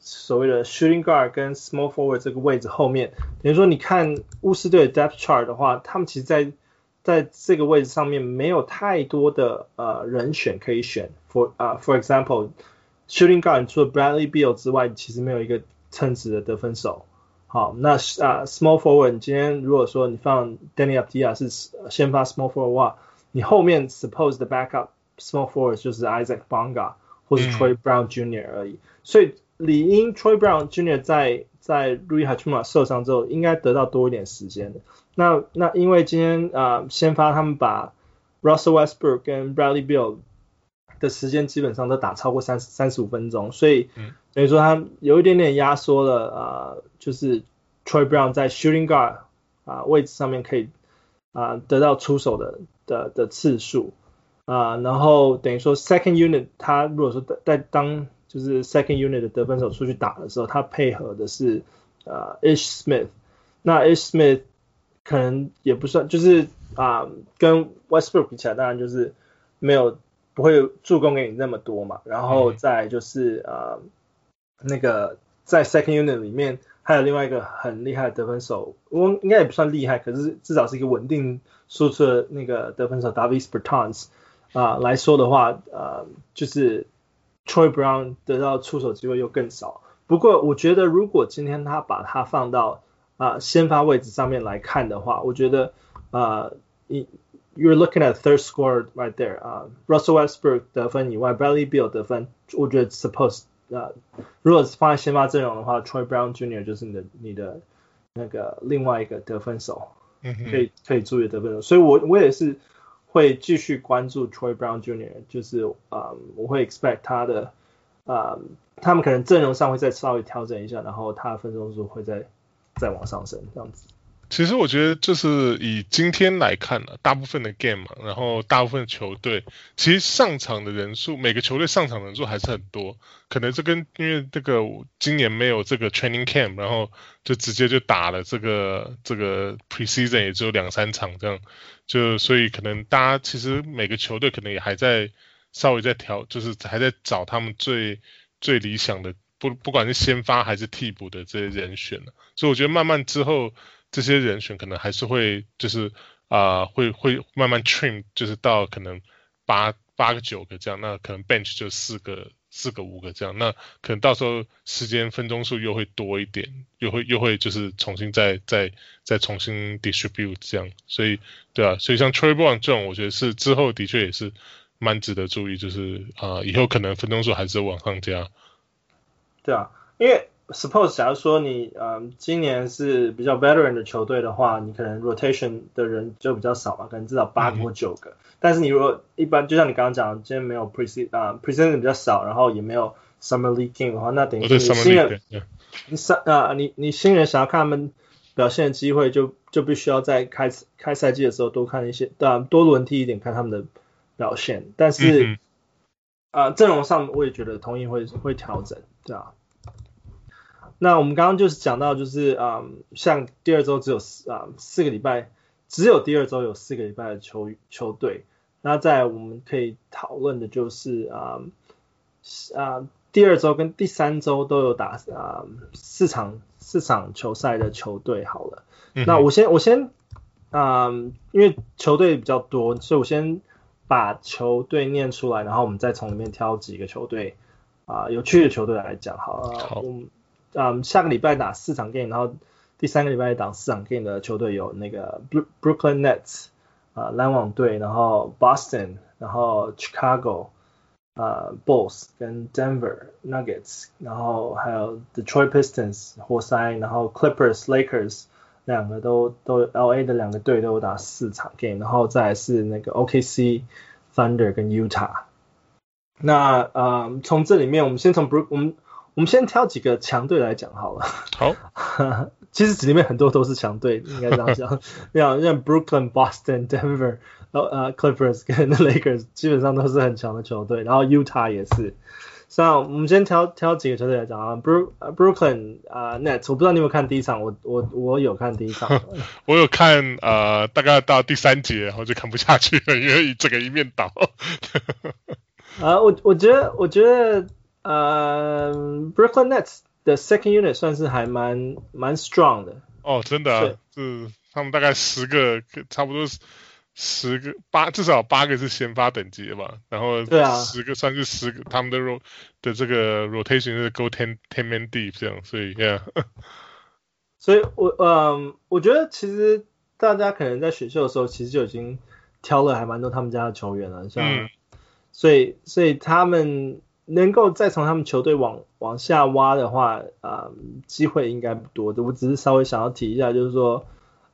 呃所谓的 shooting guard 跟 small forward 这个位置后面，等于说你看巫师队的 depth chart 的话，他们其实在在这个位置上面没有太多的呃人选可以选。For 啊、uh, for example shooting guard 除了 Bradley Beal 之外，其实没有一个称职的得分手。好，那啊、uh, small forward 今天如果说你放 Danny Avdija 是先发 small forward 的话，你后面 suppose 的 backup small forward 就是 Isaac Bonga 或是 Troy Brown Jr. 而已，所以。理应 Troy Brown Jr. 在在 Rui Hachimura 受伤之后，应该得到多一点时间的。那那因为今天啊、呃，先发他们把 Russell Westbrook 跟 Bradley Beal 的时间基本上都打超过三十三十五分钟，所以等于说他有一点点压缩了啊、呃，就是 Troy Brown 在 Shooting Guard 啊、呃、位置上面可以啊、呃、得到出手的的的次数啊、呃，然后等于说 Second Unit 他如果说在在当就是 second unit 的得分手出去打的时候，他配合的是呃 Ish Smith，那 Ish Smith 可能也不算，就是啊、呃、跟 Westbrook 比起来，当然就是没有不会助攻给你那么多嘛。然后再就是呃那个在 second unit 里面还有另外一个很厉害的得分手，我应该也不算厉害，可是至少是一个稳定输出的那个得分手 Davis Bertans 啊、呃、来说的话，呃就是。Troy Brown 得到出手机会又更少。不过我觉得，如果今天他把他放到啊、呃、先发位置上面来看的话，我觉得啊，你、呃、you're looking at third scorer right there 啊、呃、，Russell Westbrook 得分以外，Bradley Beal 得分，我觉得 suppose 呃，如果是放在先发阵容的话，Troy Brown Jr. 就是你的你的那个另外一个得分手，可以可以注意得分手。所以我我也是会继续关注 Troy Brown Jr.，就是啊、我会 expect 他的啊、他们可能阵容上会再稍微调整一下，然后他的分钟数会再再往上升这样子。其实我觉得，就是以今天来看呢，大部分的 game 嘛，然后大部分球队，其实上场的人数，每个球队上场人数还是很多。可能这跟因为这个今年没有这个 training camp，然后就直接就打了这个这个 preseason 也只有两三场这样，就所以可能大家其实每个球队可能也还在稍微在调，就是还在找他们最最理想的，不不管是先发还是替补的这些人选。所以我觉得慢慢之后。这些人选可能还是会就是啊、会会慢慢 trim，就是到可能八八个九个这样，那可能 bench 就四个四个五个这样，那可能到时候时间分钟数又会多一点，又会又会就是重新再再再重新 distribute 这样，所以对啊，所以像 Troy Brown 这种，我觉得是之后的确也是蛮值得注意，就是啊、以后可能分钟数还是往上加。对啊，因为。Suppose 假如说你嗯今年是比较 veteran 的球队的话，你可能 rotation 的人就比较少嘛，可能至少八个或九个。嗯、但是你如果一般就像你刚刚讲，今天没有 preseason 啊 preseason 比较少，然后也没有 summer league game 的话，那等于是你新人，你上啊你你新人想要看他们表现的机会就，就就必须要在开开赛季的时候多看一些，对啊，多轮替一点看他们的表现。但是、嗯、啊阵容上我也觉得同意会会调整，对啊。那我们刚刚就是讲到，就是啊、嗯，像第二周只有四啊四个礼拜，只有第二周有四个礼拜的球球队。那在我们可以讨论的就是啊啊第二周跟第三周都有打啊四场四场球赛的球队。好了，嗯、那我先我先啊，因为球队比较多，所以我先把球队念出来，然后我们再从里面挑几个球队啊有趣的球队来讲。好了，好。嗯，下个礼拜打四场 game，然后第三个礼拜打四场 game 的球队有那个 Brooklyn Nets 啊篮网队，然后 Boston，然后 Chicago 啊 Bulls 跟 Denver Nuggets，然后还有 Detroit Pistons 活塞，然后 Clippers Lakers 两个都都 LA 的两个队都有打四场 game，然后再是那个 OKC Thunder 跟 Utah。那嗯，从这里面我们先从 Brook 我们。我们先挑几个强队来讲好了。好，其实里面很多都是强队，应该这样讲。像像 Brooklyn、Boston、Denver，然后呃 Clippers 跟 Lakers 基本上都是很强的球队，然后 Utah 也是。像我们先挑挑几个球队来讲啊，Brook Brooklyn 啊 Nets，我不知道你有没有看第一场，我我我有看第一场。我有看呃，大概到第三节，然后就看不下去了，因为整个一面倒。啊，我我觉得我觉得。呃、uh,，Brooklyn Nets 的 second unit 算是还蛮蛮 strong 的。哦，真的、啊，是，他们大概十个，差不多十个八，至少八个是先发等级的吧。然后对啊，十个算是十个，他们的 ro 的这个 rotation 是 go ten ten man deep 这样，所以 yeah。所以我嗯，我觉得其实大家可能在选秀的时候，其实就已经挑了还蛮多他们家的球员了，像，嗯、所以所以他们。能够再从他们球队往往下挖的话，啊、呃，机会应该不多的。我只是稍微想要提一下，就是说，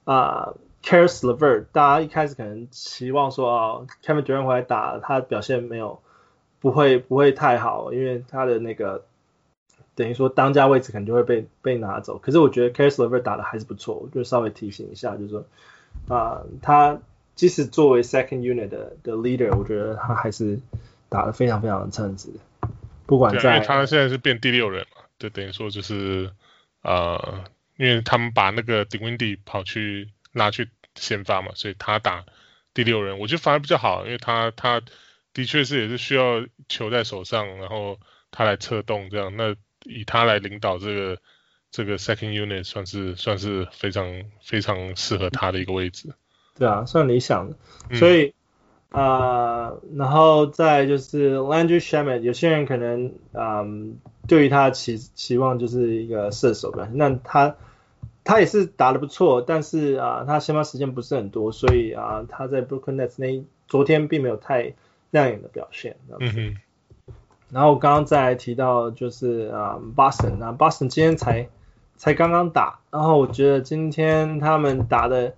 啊、呃、Caris LeVert，大家一开始可能期望说，哦，Kevin Durant 回来打，他表现没有，不会不会太好，因为他的那个等于说当家位置可能就会被被拿走。可是我觉得 Caris LeVert 打的还是不错，就稍微提醒一下，就是说，啊、他即使作为 Second Unit 的的 Leader，我觉得他还是打的非常非常的称职。不管在，因为他现在是变第六人嘛，就等于说就是，呃，因为他们把那个 Dinwiddie 跑去拉去先发嘛，所以他打第六人，我觉得反而比较好，因为他他的确是也是需要球在手上，然后他来策动这样，那以他来领导这个这个 second unit 算是算是非常非常适合他的一个位置。对啊，算理想的，所以。嗯啊，uh, 然后再就是 Landry Shamet，有些人可能嗯，对于他期期望就是一个射手吧。那他他也是打的不错，但是啊，uh, 他先发时间不是很多，所以啊，uh, 他在 Brooklyn Nets 那昨天并没有太亮眼的表现。嗯哼。然后我刚刚再提到就是啊，Boston，那 Boston 今天才才刚刚打，然后我觉得今天他们打的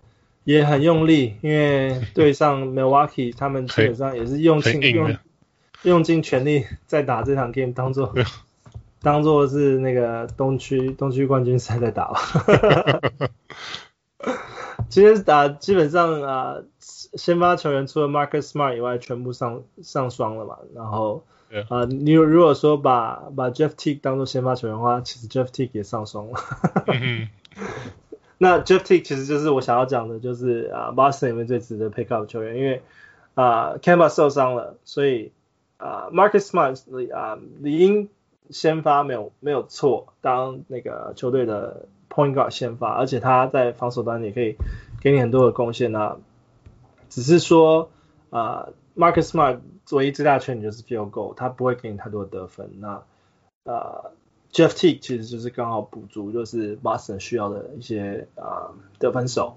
也很用力，因为对上 Milwaukee，他们基本上也是用尽用用尽全力在打这场 game，当做 当做是那个东区东区冠军赛在打吧。今天打基本上啊，先发球员除了 Marcus Smart 以外，全部上上双了嘛，然后。啊你如果说把把 Jeff Teague 当做先发球员的话，其实 Jeff Teague 也上双了。那 Jeff Teague 其实就是我想要讲的，就是啊，Boston 里面最值得 pick up 的球员，因为啊，Kemba 受伤了，所以啊，Marcus Smart 啊理应先发没有没有错，当那个球队的 point guard 先发，而且他在防守端也可以给你很多的贡献啊。只是说啊，Marcus Smart。唯一最大的缺点就是 field goal，他不会给你太多得分。那啊，Jeff Teague 其实就是刚好补足，就是 Boston 需要的一些啊、呃、得分手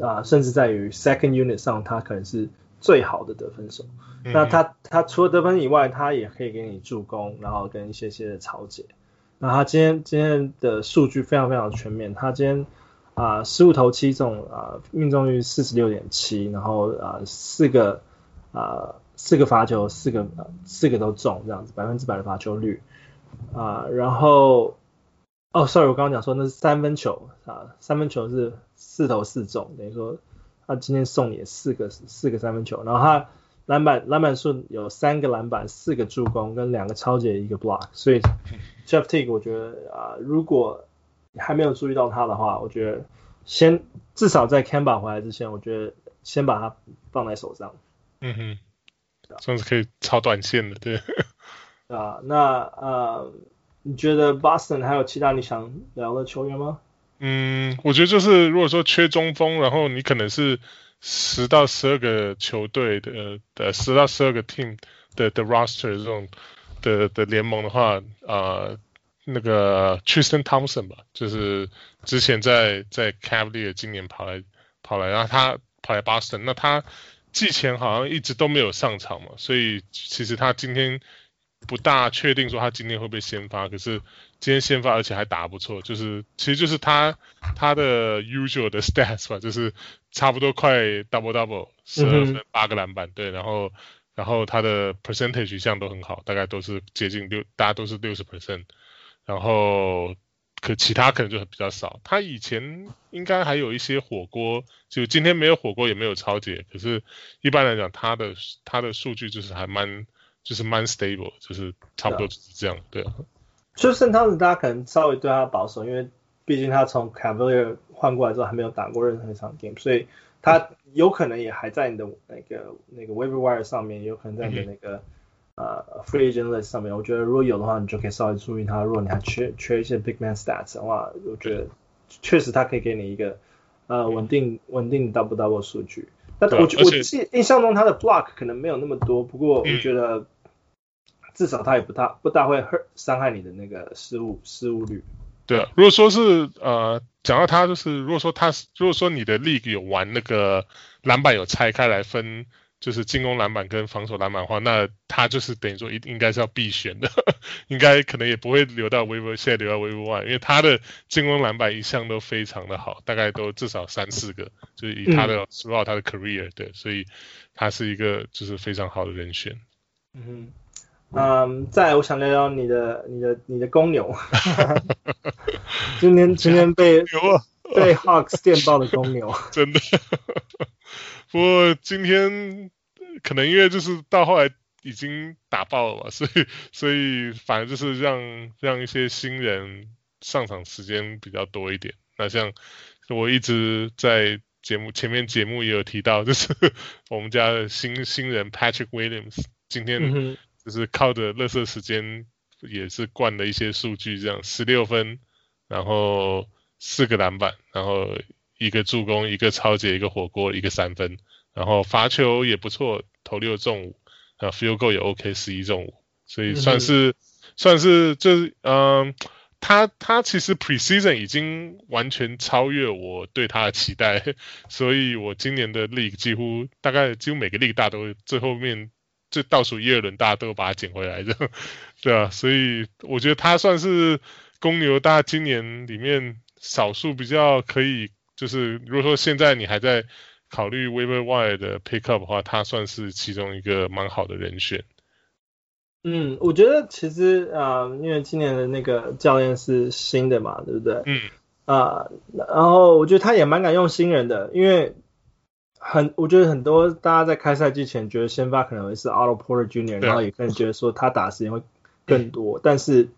啊、呃，甚至在于 second unit 上，他可能是最好的得分手。嗯、那他他除了得分以外，他也可以给你助攻，然后跟一些些的抄截。那他今天今天的数据非常非常全面，他今天啊十五投七中啊，命中率四十六点七，然后啊四个啊。四个罚球，四个四个都中，这样子百分之百的罚球率啊。然后，哦，sorry，我刚刚讲说那是三分球啊，三分球是四投四中，等于说他今天送你四个四个三分球。然后他篮板篮板数有三个篮板，四个助攻跟两个超级一个 block。所以 Jeff Teague 我觉得啊，如果你还没有注意到他的话，我觉得先至少在 Camba 回来之前，我觉得先把他放在手上。嗯哼。算是可以超短线的，对。啊，那呃，你觉得 Boston 还有其他你想聊的球员吗？嗯，我觉得就是如果说缺中锋，然后你可能是十到十二个球队的的十到十二个 team 的的 roster 这种的的联盟的话，啊、呃，那个 Tristan Thompson 吧，就是之前在在 Cavalier 今年跑来跑来，然后他跑来 Boston，那他。季前好像一直都没有上场嘛，所以其实他今天不大确定说他今天会不会先发，可是今天先发而且还打得不错，就是其实就是他他的 usual 的 stats 吧，就是差不多快 double double 十二分八个篮板，对，然后然后他的 percentage 一向都很好，大概都是接近六，大家都是六十 percent，然后。可其他可能就比较少。他以前应该还有一些火锅，就今天没有火锅也没有超解。可是，一般来讲，他的他的数据就是还蛮就是蛮 stable，就是差不多就是这样。对啊。就圣汤子，大家可能稍微对他保守，因为毕竟他从 Cavalier 换过来之后还没有打过任何一场 game，所以他有可能也还在你的那个那个 waiver wire 上面，有可能在你的那个。嗯呃、uh,，free agent list 上面，我觉得如果有的话，你就可以稍微注意他。如果你还缺缺一些 big man stats 的话，我觉得确实他可以给你一个呃稳定稳定 double double 数据。但我觉我记印象中他的 block 可能没有那么多，不过我觉得至少他也不大不大会伤害你的那个失误失误率。对啊，如果说是呃讲到他就是如果说他如果说你的 league 有玩那个篮板有拆开来分。就是进攻篮板跟防守篮板的话，那他就是等于说一应该是要必选的，应该可能也不会留到 waiver，现在留到 waiver one，因为他的进攻篮板一向都非常的好，大概都至少三四个，就是以他的 throughout、嗯、他的 career，对，所以他是一个就是非常好的人选。嗯嗯，再我想聊聊你的你的你的公牛，今天今天被被 Hawks 电爆的公牛，真的。不过今天可能因为就是到后来已经打爆了嘛，所以所以反而就是让让一些新人上场时间比较多一点。那像我一直在节目前面节目也有提到，就是我们家的新新人 Patrick Williams 今天就是靠着垃圾时间也是灌了一些数据，这样十六分，然后四个篮板，然后。一个助攻，一个抄截，一个火锅，一个三分，然后罚球也不错，投六中五，啊，field goal 也 OK，十一中五，所以算是、嗯、算是就是嗯，他他其实 preseason 已经完全超越我对他的期待，所以我今年的 league 几乎大概几乎每个 league 大都最后面这倒数一二轮大家都把他捡回来的，对啊，所以我觉得他算是公牛大家今年里面少数比较可以，就是如果说现在你还在考虑 waiver wire 的 pick up 的话，他算是其中一个蛮好的人选。嗯，我觉得其实啊、呃，因为今年的那个教练是新的嘛，对不对？嗯。啊、呃，然后我觉得他也蛮敢用新人的，因为很，我觉得很多大家在开赛季前觉得先发可能会是 Otto Porter Jr.，然后也可能觉得说他打时间会更多，但是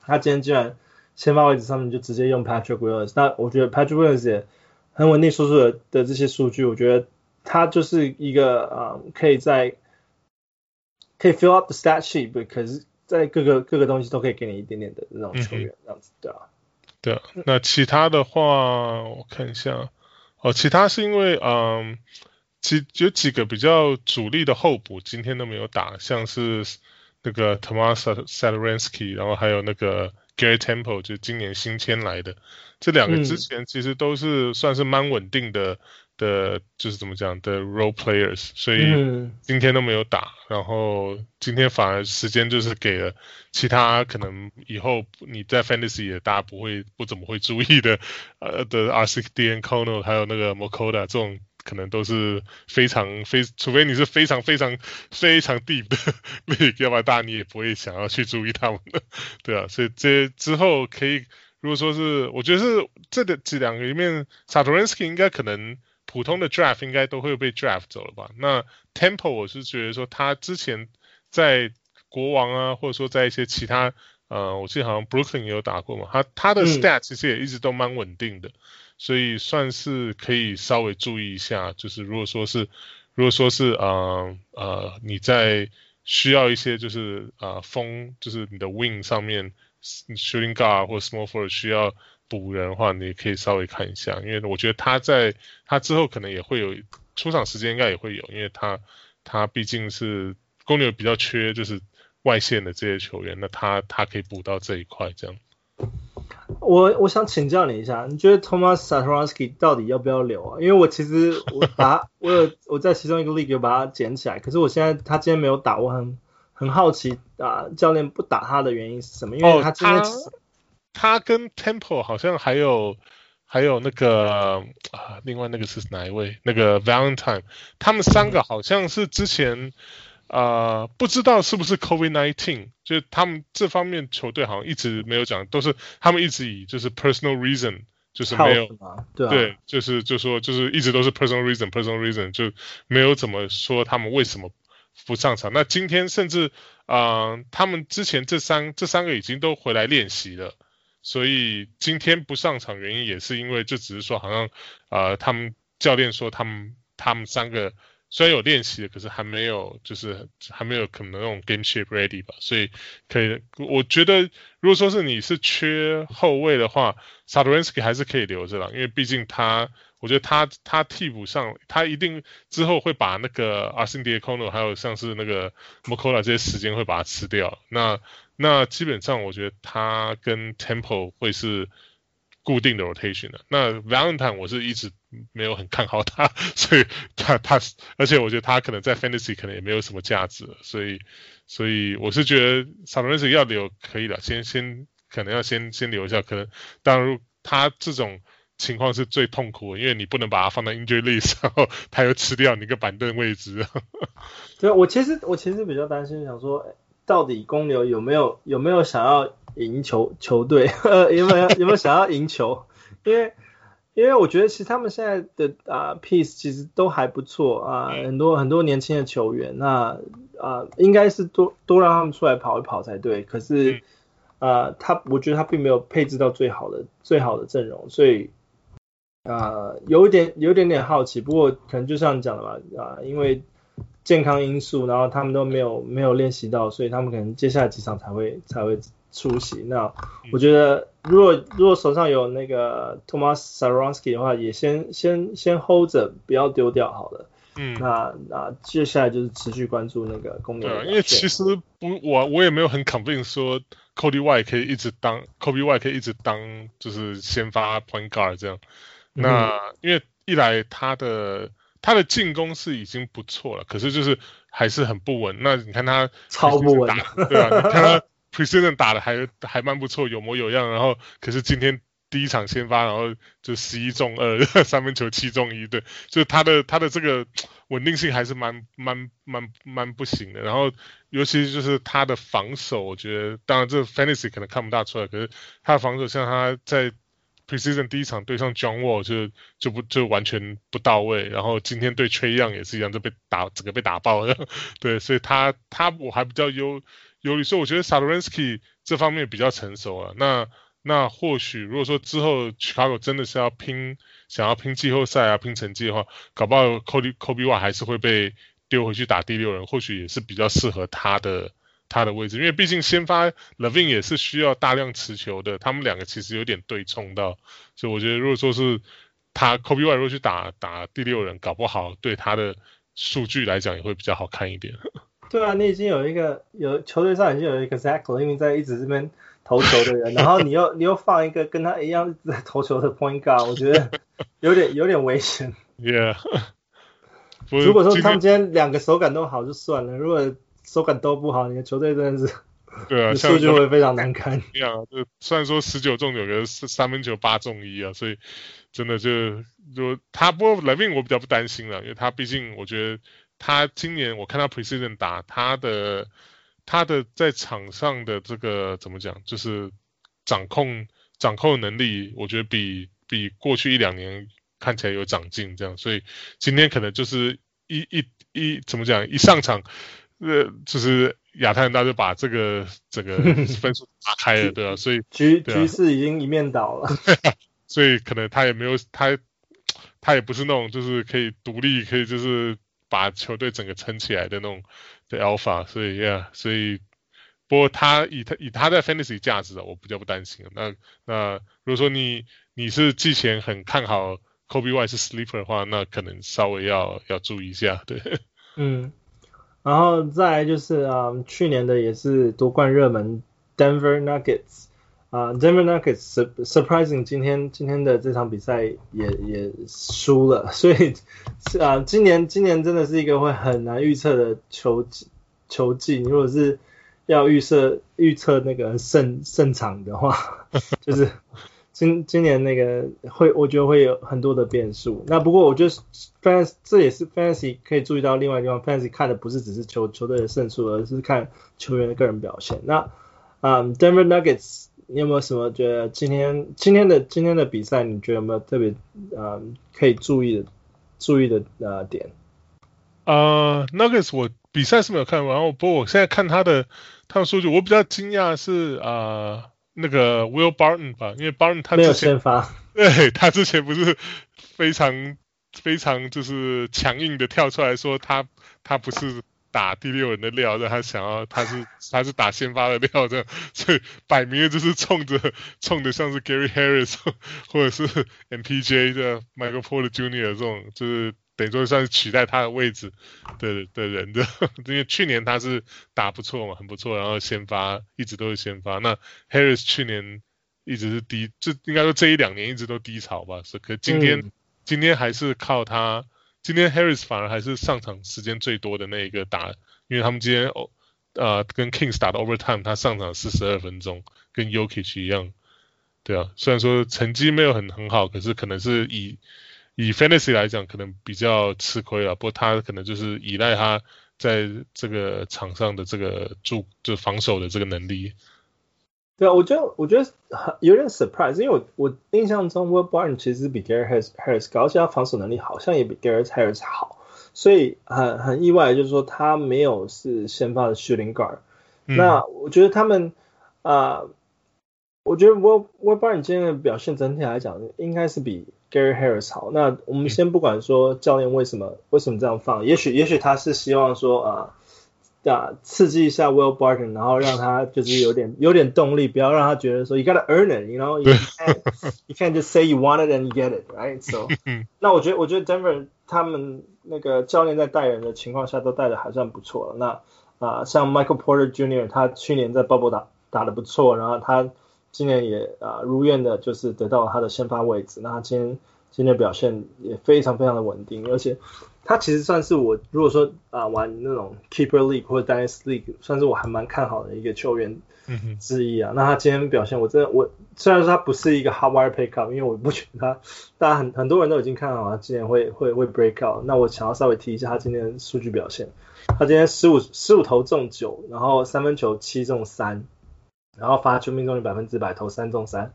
他今天居然先发位置上面就直接用 Patrick Williams，那我觉得 Patrick Williams 也很稳定输出的的这些数据，我觉得他就是一个啊、呃，可以在可以 fill up the stat sheet，可是在各个各个东西都可以给你一点点的那种球员，这样子对啊。对，那其他的话我看一下，哦，其他是因为嗯，几有几个比较主力的候补今天都没有打，像是那个 Tomas Sadaransky，然后还有那个 Garrett Temple，就今年新签来的，这两个之前其实都是算是蛮稳定的。的，就是怎么讲的 role players，所以今天都没有打，嗯、然后今天反而时间就是给了其他可能以后你在 fantasy 也大家不会不怎么会注意的，呃的 R C D N Cono 还有那个 Mokoda 这种可能都是非常非，除非你是非常非常非常 deep 的 league，要不然大家你也不会想要去注意他们的，对啊，所以这之后可以如果说是，我觉得是这个这两个里面 Satoransky 应该可能。普通的 draft 应该都会被 draft 走了吧？那 Temple 我是觉得说他之前在国王啊，或者说在一些其他呃，我记得好像 Brooklyn 也有打过嘛，他他的 stats 其实也一直都蛮稳定的，嗯，所以算是可以稍微注意一下。就是如果说是如果说是呃呃你在需要一些就是呃风，就是你的 wing 上面 shooting guard 或 small forward 需要。补人的话，你可以稍微看一下，因为我觉得他在他之后可能也会有出场时间，应该也会有，因为他他毕竟是公牛比较缺就是外线的这些球员，那他他可以补到这一块这样。我我想请教你一下，你觉得 Thomas Satoransky 到底要不要留啊？因为我其实我把他 我有我在其中一个 league 有把他捡起来，可是我现在他今天没有打，我很很好奇啊，教练不打他的原因是什么？因为他今天。哦他跟 Temple 好像还有还有那个啊，另外那个是哪一位？那个 Valentine，他们三个好像是之前啊、呃，不知道是不是 COVID nineteen，就是他们这方面球队好像一直没有讲，都是他们一直以就是 personal reason，就是没有对、啊、对，就是就说就是一直都是 personal reason，personal reason 就没有怎么说他们为什么不上场。那今天甚至啊、呃，他们之前这三这三个已经都回来练习了。所以今天不上场原因也是因为，就只是说好像，呃，他们教练说他们他们三个虽然有练习，可是还没有就是还没有可能那种 game shape ready 吧。所以可以，我觉得如果说是你是缺后卫的话，Satoransky 还是可以留着了，因为毕竟他，我觉得他他替补上，他一定之后会把那个 Arcidiacono 还有像是那个 Mokola 这些时间会把它吃掉。那那基本上，我觉得他跟 Temple 会是固定的 rotation 的。那 Valentine 我是一直没有很看好他，所以他他，而且我觉得他可能在 Fantasy 可能也没有什么价值，所以所以我是觉得 Satoransky 要留可以了，先先可能要先先留下。可能当然他这种情况是最痛苦的，因为你不能把他放在 injury list，然后他又吃掉你个板凳位置。对，我其实我其实比较担心，想说。到底公牛有没有有没有想要赢球球队？有没有有没有想要赢球？因为因为我觉得其实他们现在的啊、uh, piece 其实都还不错啊，uh, 很多很多年轻的球员，那啊、uh, 应该是多多让他们出来跑一跑才对。可是啊，uh, 他我觉得他并没有配置到最好的最好的阵容，所以啊、uh, 有一点有一点点好奇。不过可能就像你讲的吧啊，uh, 因为。健康因素，然后他们都没有没有练习到，所以他们可能接下来几场才会才会出席。那我觉得，如果如果手上有那个 Tomas Satoransky 的话，也先先先 hold 着，不要丢掉好了。嗯，那那接下来就是持续关注那个公牛。对，因为其实不，我我也没有很 convince 说 Coby White 可以一直当 Coby White 可以一直当就是先发 point guard 这样。那、嗯、因为一来他的他的进攻是已经不错了，可是就是还是很不稳。那你看他超不稳，对吧？你看他 Preseason 打的还还蛮不错，有模有样。然后可是今天第一场先发，然后就十一中二，三分球七中一，对，就他的他的这个稳定性还是蛮蛮蛮蛮不行的。然后尤其就是他的防守，我觉得当然这 Fantasy 可能看不大出来，可是他的防守像他在。Preseason 第一场对上 John Wall 就就不就完全不到位，然后今天对崔样也是一样，就被打整个被打爆了。对，所以他他我还比较忧忧虑，所以我觉得 Satoransky 这方面比较成熟啊。那那或许如果说之后 Chicago 真的是要拼想要拼季后赛啊拼成绩的话，搞不好 Kobe Kobe Y 还是会被丢回去打第六人，或许也是比较适合他的。他的位置，因为毕竟先发 Levine 也是需要大量持球的，他们两个其实有点对冲到，所以我觉得如果说是他 Coby White 如果去打打第六人，搞不好对他的数据来讲也会比较好看一点。对啊，你已经有一个有球队上已经有一个 Zach LaVine 在一直这边投球的人，然后你又 你又放一个跟他一样在投球的 Point Guard，我觉得有点有点危险。Yeah，如果说他们今天两个手感都好就算了，如果手感都不好，你的球队真的是，对啊，数据会非常难看。一样，就虽然说十九中九，个三分球八中一啊，所以真的就就他不过 LaVine 我比较不担心了，因为他毕竟我觉得他今年我看他 Preseason 打他的他的在场上的这个怎么讲，就是掌控掌控能力，我觉得比比过去一两年看起来有长进这样，所以今天可能就是一一一怎么讲，一上场。呃，就是亚特兰大就把这个整个 分数打开了，对吧、啊？所以局局势已经一面倒了，所以可能他也没有他，他也不是那种就是可以独立，可以就是把球队整个撑起来的那种的 alpha，所以呀，yeah, 所以不过他以他以他在 fantasy 价值的，我比较不担心。那那如果说你你是之前很看好 Coby White 是 sleeper 的话，那可能稍微要要注意一下，对，嗯。然后再就是啊、去年的也是夺冠热门 Denver Nuggets 啊，Denver Nuggets surprising 今天今天的这场比赛也也输了，所以是啊，今年今年真的是一个会很难预测的球球季。你如果是要预测预测那个胜胜场的话，就是。今今年那个会，我觉得会有很多的变数。那不过我觉得 fans 这也是 fans 可以注意到另外一个地方 fans 看的不是只是球球队的胜数，而是看球员的个人表现。那啊、，Denver Nuggets，你有没有什么觉得今天今天的今天的比赛，你觉得有没有特别啊、可以注意的注意的呃点？呃、uh,，Nuggets 我比赛是没有看完，然后不过我现在看他的他的数据，我比较惊讶是啊。那个 Will Barton 吧，因为 Barton 他之前没有先发，对，他之前不是非常非常就是强硬的跳出来说他他不是打第六人的料，让他想要他是他是打先发的料这样，所以摆明了就是冲着冲着像是 Gary Harris 或者是 MPJ 的 Michael Porter Jr. 这种就是。等于说算是取代他的位置的的人的，因为去年他是打不错嘛，很不错，然后先发一直都是先发。那 Harris 去年一直是低，这应该说这一两年一直都低潮吧。是，可今天、嗯、今天还是靠他，今天 Harris 反而还是上场时间最多的那一个打，因为他们今天哦呃跟 Kings 打的 Overtime，他上场四十二分钟，跟 Yokich 一样。对啊，虽然说成绩没有很很好，可是可能是以。以 fantasy 来讲，可能比较吃亏了。不过他可能就是依赖他在这个场上的这个助，就防守的这个能力。对啊，我觉得我觉得有点 surprise，因为我我印象中 Will Barton 其实比 Gary Harris Harris 高，而且他防守能力好像也比 Gary Harris 好，所以很很意外，就是说他没有是先发的 shooting guard。嗯。那我觉得他们啊、呃，我觉得 Will Will Barton 今天的表现整体来讲应该是比。Gary Harris 好，那我们先不管说教练为什么为什么这样放，也许也许他是希望说啊啊刺激一下 Will Barton，然后让他就是有点有点动力，不要让他觉得说 you gotta earn it，you know you can't you can't just say you want it and you get it，right？So 那我觉得我觉得 Denver 他们那个教练在带人的情况下都带的还算不错了。那啊像 Michael Porter Jr. 他去年在 Bubble 打打的不错，然后他。今年也啊、呃、如愿的，就是得到了他的先发位置。那他今天今天表现也非常非常的稳定，而且他其实算是我如果说啊玩那种 Keeper League 或者 Dynasty League，算是我还蛮看好的一个球员之一啊。那他今天表现，我真的我虽然说他不是一个 Hot Wire Pickup，因为我不觉得他，大家很很多人都已经看好他今年会会会 Break Out。那我想要稍微提一下他今天的数据表现，他今天十五十五投中九，然后三分球七中三，然后罚球命中率百分之百，投三中三。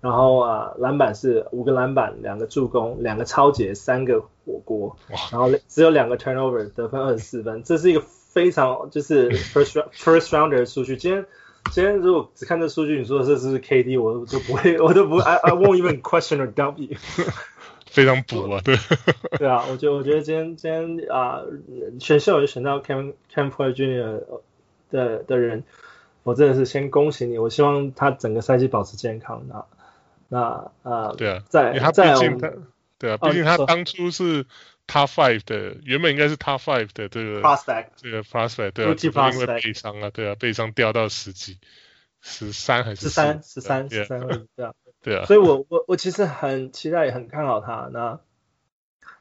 然后啊，篮板是五个篮板，两个助攻，两个超截，三个火锅，然后只有两个 turnover，得分二十四分，这是一个非常就是 first first rounder 的数据。今天今天如果只看这数据，你说这是 KD，我都不会，我都不 I I won't even question or doubt you。非常补啊，对。对啊，我觉得我觉得今天今天啊，选秀就选到 Cam Cam Porter Jr. 的的人，我真的是先恭喜你，我希望他整个赛季保持健康啊。那呃，对啊，在他毕竟他，对啊，毕竟他当初是 Top Five 的，原本应该是 Top Five 的这个 Prospect，这个 Prospect，对啊，因为背伤啊，对啊，背伤掉到十几、十三还是十三、十三、十三对啊，对啊，所以我我我其实很期待，也很看好他。那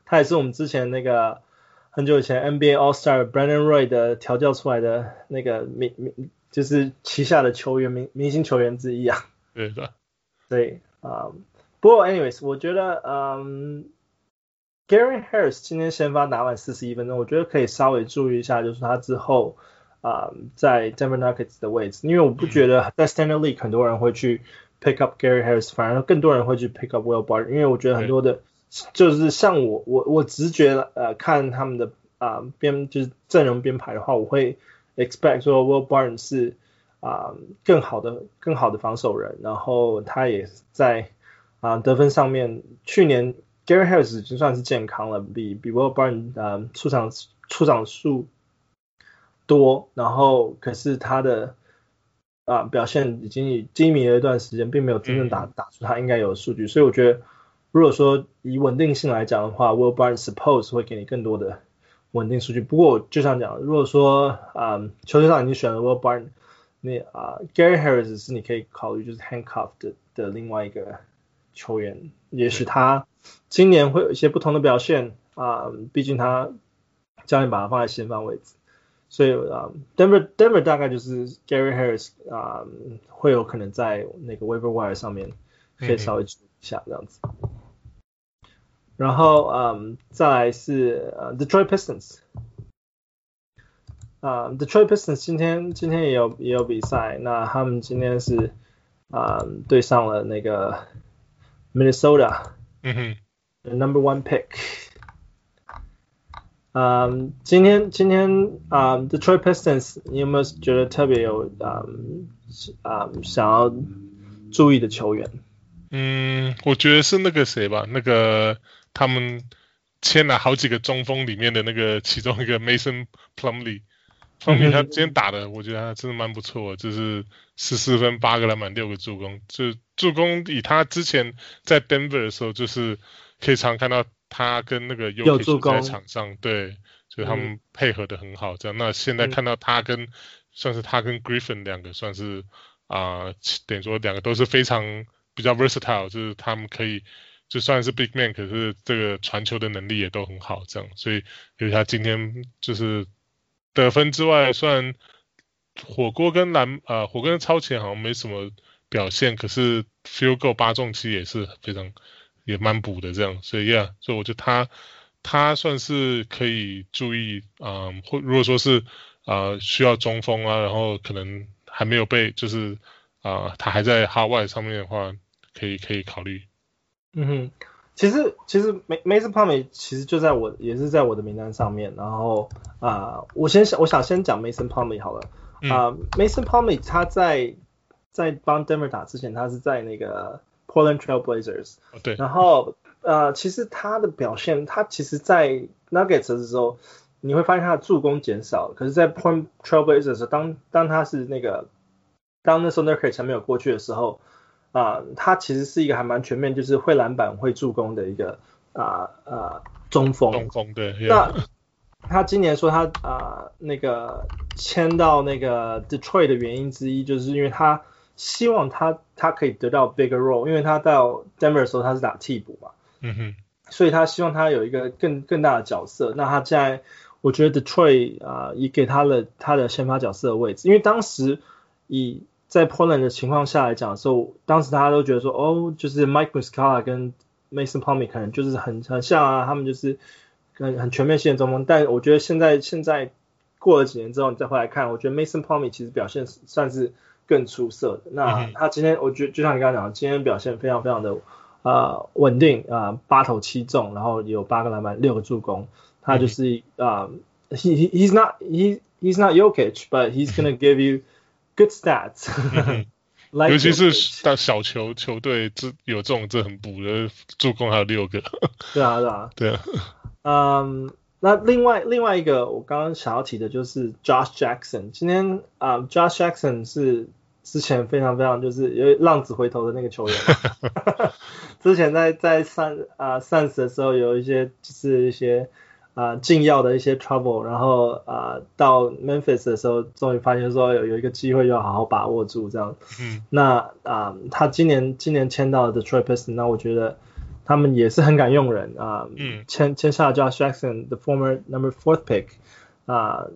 他也是我们之前那个很久以前 NBA All Star Brandon Roy 的调教出来的那个明明就是旗下的球员明明星球员之一啊，对的，对。啊、um，不过，anyways，我觉得，嗯，Gary Harris 今天先发打满四十一分钟，我觉得可以稍微注意一下，就是他之后啊、嗯，在 Denver Nuggets 的位置，因为我不觉得在 Standard League 很多人会去 pick up Gary Harris，反而更多人会去 pick up Will Barton，因为我觉得很多的，就是像我，我我直觉呃看他们的啊编就是阵容编排的话，我会 expect 说 Will Barton 是。啊，更好的、更好的防守人，然后他也在啊得分上面，去年 Gary Harris 已经算是健康了，比比 Will Barton 啊出场出场数多，然后可是他的啊表现已经低迷了一段时间，并没有真正打打出他应该有的数据，所以我觉得如果说以稳定性来讲的话，Will Barton suppose 会给你更多的稳定数据。不过我就像讲，如果说啊球队上已经选了 Will Barton。那啊、uh,，Gary Harris 是你可以考虑，就是 handcuff 的的另外一个球员，也许他今年会有一些不同的表现啊，毕竟他教练把他放在先发位置，所以啊、uh,，Denver Denver 大概就是 Gary Harris 啊、uh,，会有可能在那个 waiver wire 上面可以稍微注意一下这样子，然后嗯，um, 再来是呃、uh, Detroit Pistons。啊、uh,，Detroit Pistons 今天今天也有也有比赛，那他们今天是啊、uh, 对上了那个 Minnesota，嗯哼，the number one pick。嗯、um,，今天今天啊、uh,，Detroit Pistons，你有没有觉得特别有啊啊、um, um, 想要注意的球员？嗯，我觉得是那个谁吧，那个他们签了好几个中锋里面的那个其中一个 Mason Plumlee。方面他今天打的，我觉得他真的蛮不错，就是十四分、八个篮板、六个助攻。就助攻以他之前在 Denver 的时候，就是可以常看到他跟那个 Jokic 在场上，对，就他们配合的很好。这样，那现在看到他跟、嗯、算是他跟 Griffin 两个算是啊、呃，等于说两个都是非常比较 versatile，就是他们可以就算是 big man，可是这个传球的能力也都很好。这样，所以因为他今天就是。得分之外，虽然火锅跟篮呃火锅跟超前好像没什么表现，可是 feel go 八中七也是非常也蛮补的这样，所以呀，所以我觉得他他算是可以注意啊，或、呃、如果说是啊、呃、需要中锋啊，然后可能还没有被就是啊、呃、他还在 hard white 上面的话，可以可以考虑。嗯哼。其实其实 Mason Plumlee 其实就在我也是在我的名单上面，然后啊、呃，我先想我想先讲 Mason Plumlee 好了，啊、Mason Plumlee 他在在帮 Denver 打之前，他是在那个 Portland Trail Blazers，对，然后呃其实他的表现，他其实在 Nuggets 的时候，你会发现他的助攻减少，可是，在 Portland Trail Blazers 当当他是那个当那时候 Nurkic 还没有过去的时候。啊、呃，他其实是一个还蛮全面，就是会篮板、会助攻的一个啊啊、呃呃、中锋。中锋对。那他今年说他啊、呃、那个签到那个 Detroit 的原因之一，就是因为他希望他他可以得到 bigger role，因为他到 Denver 的时候他是打替补嘛。嗯哼，所以他希望他有一个更更大的角色。那他在我觉得 Detroit 啊、呃，也给他了他的先发角色的位置，因为当时以在 Portland 的情况下来讲的时候，当时大家都觉得说，哦，就是 Mike Muscala 跟 Mason Plumlee 可能就是很很像啊，他们就是很很全面性的中锋。但我觉得现在现在过了几年之后，你再回来看，我觉得 Mason Plumlee 其实表现算是更出色的。那他今天，我觉得就像你刚刚讲的，今天表现非常非常的啊稳定啊，八、呃、投七中，然后有八个篮板，六个助攻。他就是啊、嗯 uh,，he he's not he he's not Jokic，but he's gonna give you good stats。like 尤其是到小球球队，这有这种这很补的助攻还有六个。对啊，对啊，对啊。嗯，那另外另外一个我刚刚想要提的就是 Josh Jackson。今天啊、um,，Josh Jackson 是之前非常非常就是有浪子回头的那个球员。之前在在上啊 Suns 的时候有一些就是一些。啊，禁药的一些 trouble，然后啊，到 Memphis 的时候，终于发现说有有一个机会要好好把握住这样。嗯。那啊，他今年今年签到的 Detroit Pistons，那我觉得他们也是很敢用人啊。嗯。签签下 Josh Jackson，the former number fourth pick，啊，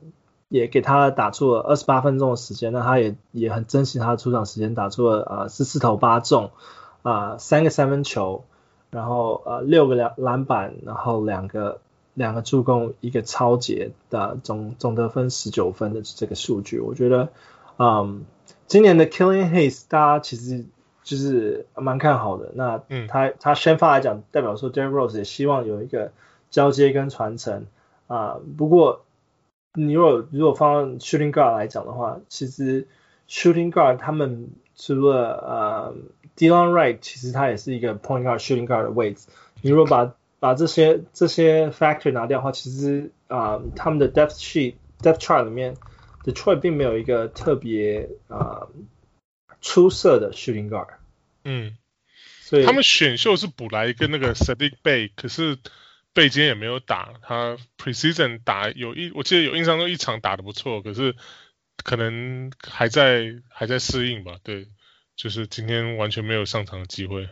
也给他打出了二十八分钟的时间，那他也也很珍惜他的出场时间，打出了啊十四投八中，啊三个三分球，然后呃六个篮篮板，然后两个。两个助攻，一个超节的总总得分十九分的这个数据，我觉得，嗯，今年的 Killian Hayes 大家其实就是蛮看好的。那他、嗯、他先发来讲，代表说 Derrick Rose 也希望有一个交接跟传承啊。不过你如果如果放 Shooting Guard 来讲的话，其实 Shooting Guard 他们除了呃 Delon Wright，其实他也是一个 Point Guard Shooting Guard 的位置。你如果把把这些这些 factor 拿掉的话，其实啊、呃，他们的 depth sheet depth chart 里面，Detroit 并没有一个特别啊、呃、出色的 shooting guard。嗯，所以他们选秀是补来一个那个 Saddiq Bey，可是贝今天也没有打，他 preseason 打有一，我记得有印象中一场打的不错，可是可能还在还在适应吧。对，就是今天完全没有上场的机会。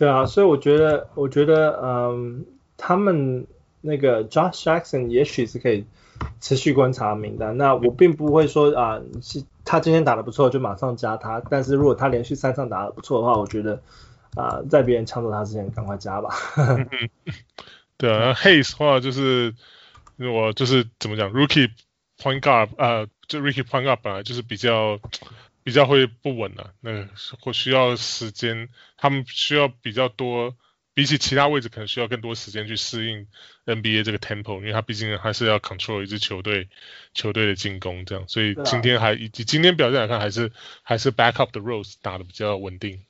对啊，所以我觉得，我觉得，嗯，他们那个 Josh Jackson 也许是可以持续观察名单。那我并不会说啊，是他今天打得不错就马上加他。但是如果他连续三场打得不错的话，我觉得啊，在别人抢走他之前赶快加吧。对啊，Hayes 话就是我就是怎么讲，Rookie Point Guard 啊，就 Rookie Point Guard 本来就是比较。比较会不稳的、啊，那或需要时间，他们需要比较多，比起其他位置可能需要更多时间去适应 NBA 这个 tempo，因为他毕竟还是要 control 一支球队球队的进攻这样，所以今天还以及今天表现来看，还是还是 back up the Rose 打得比较稳定。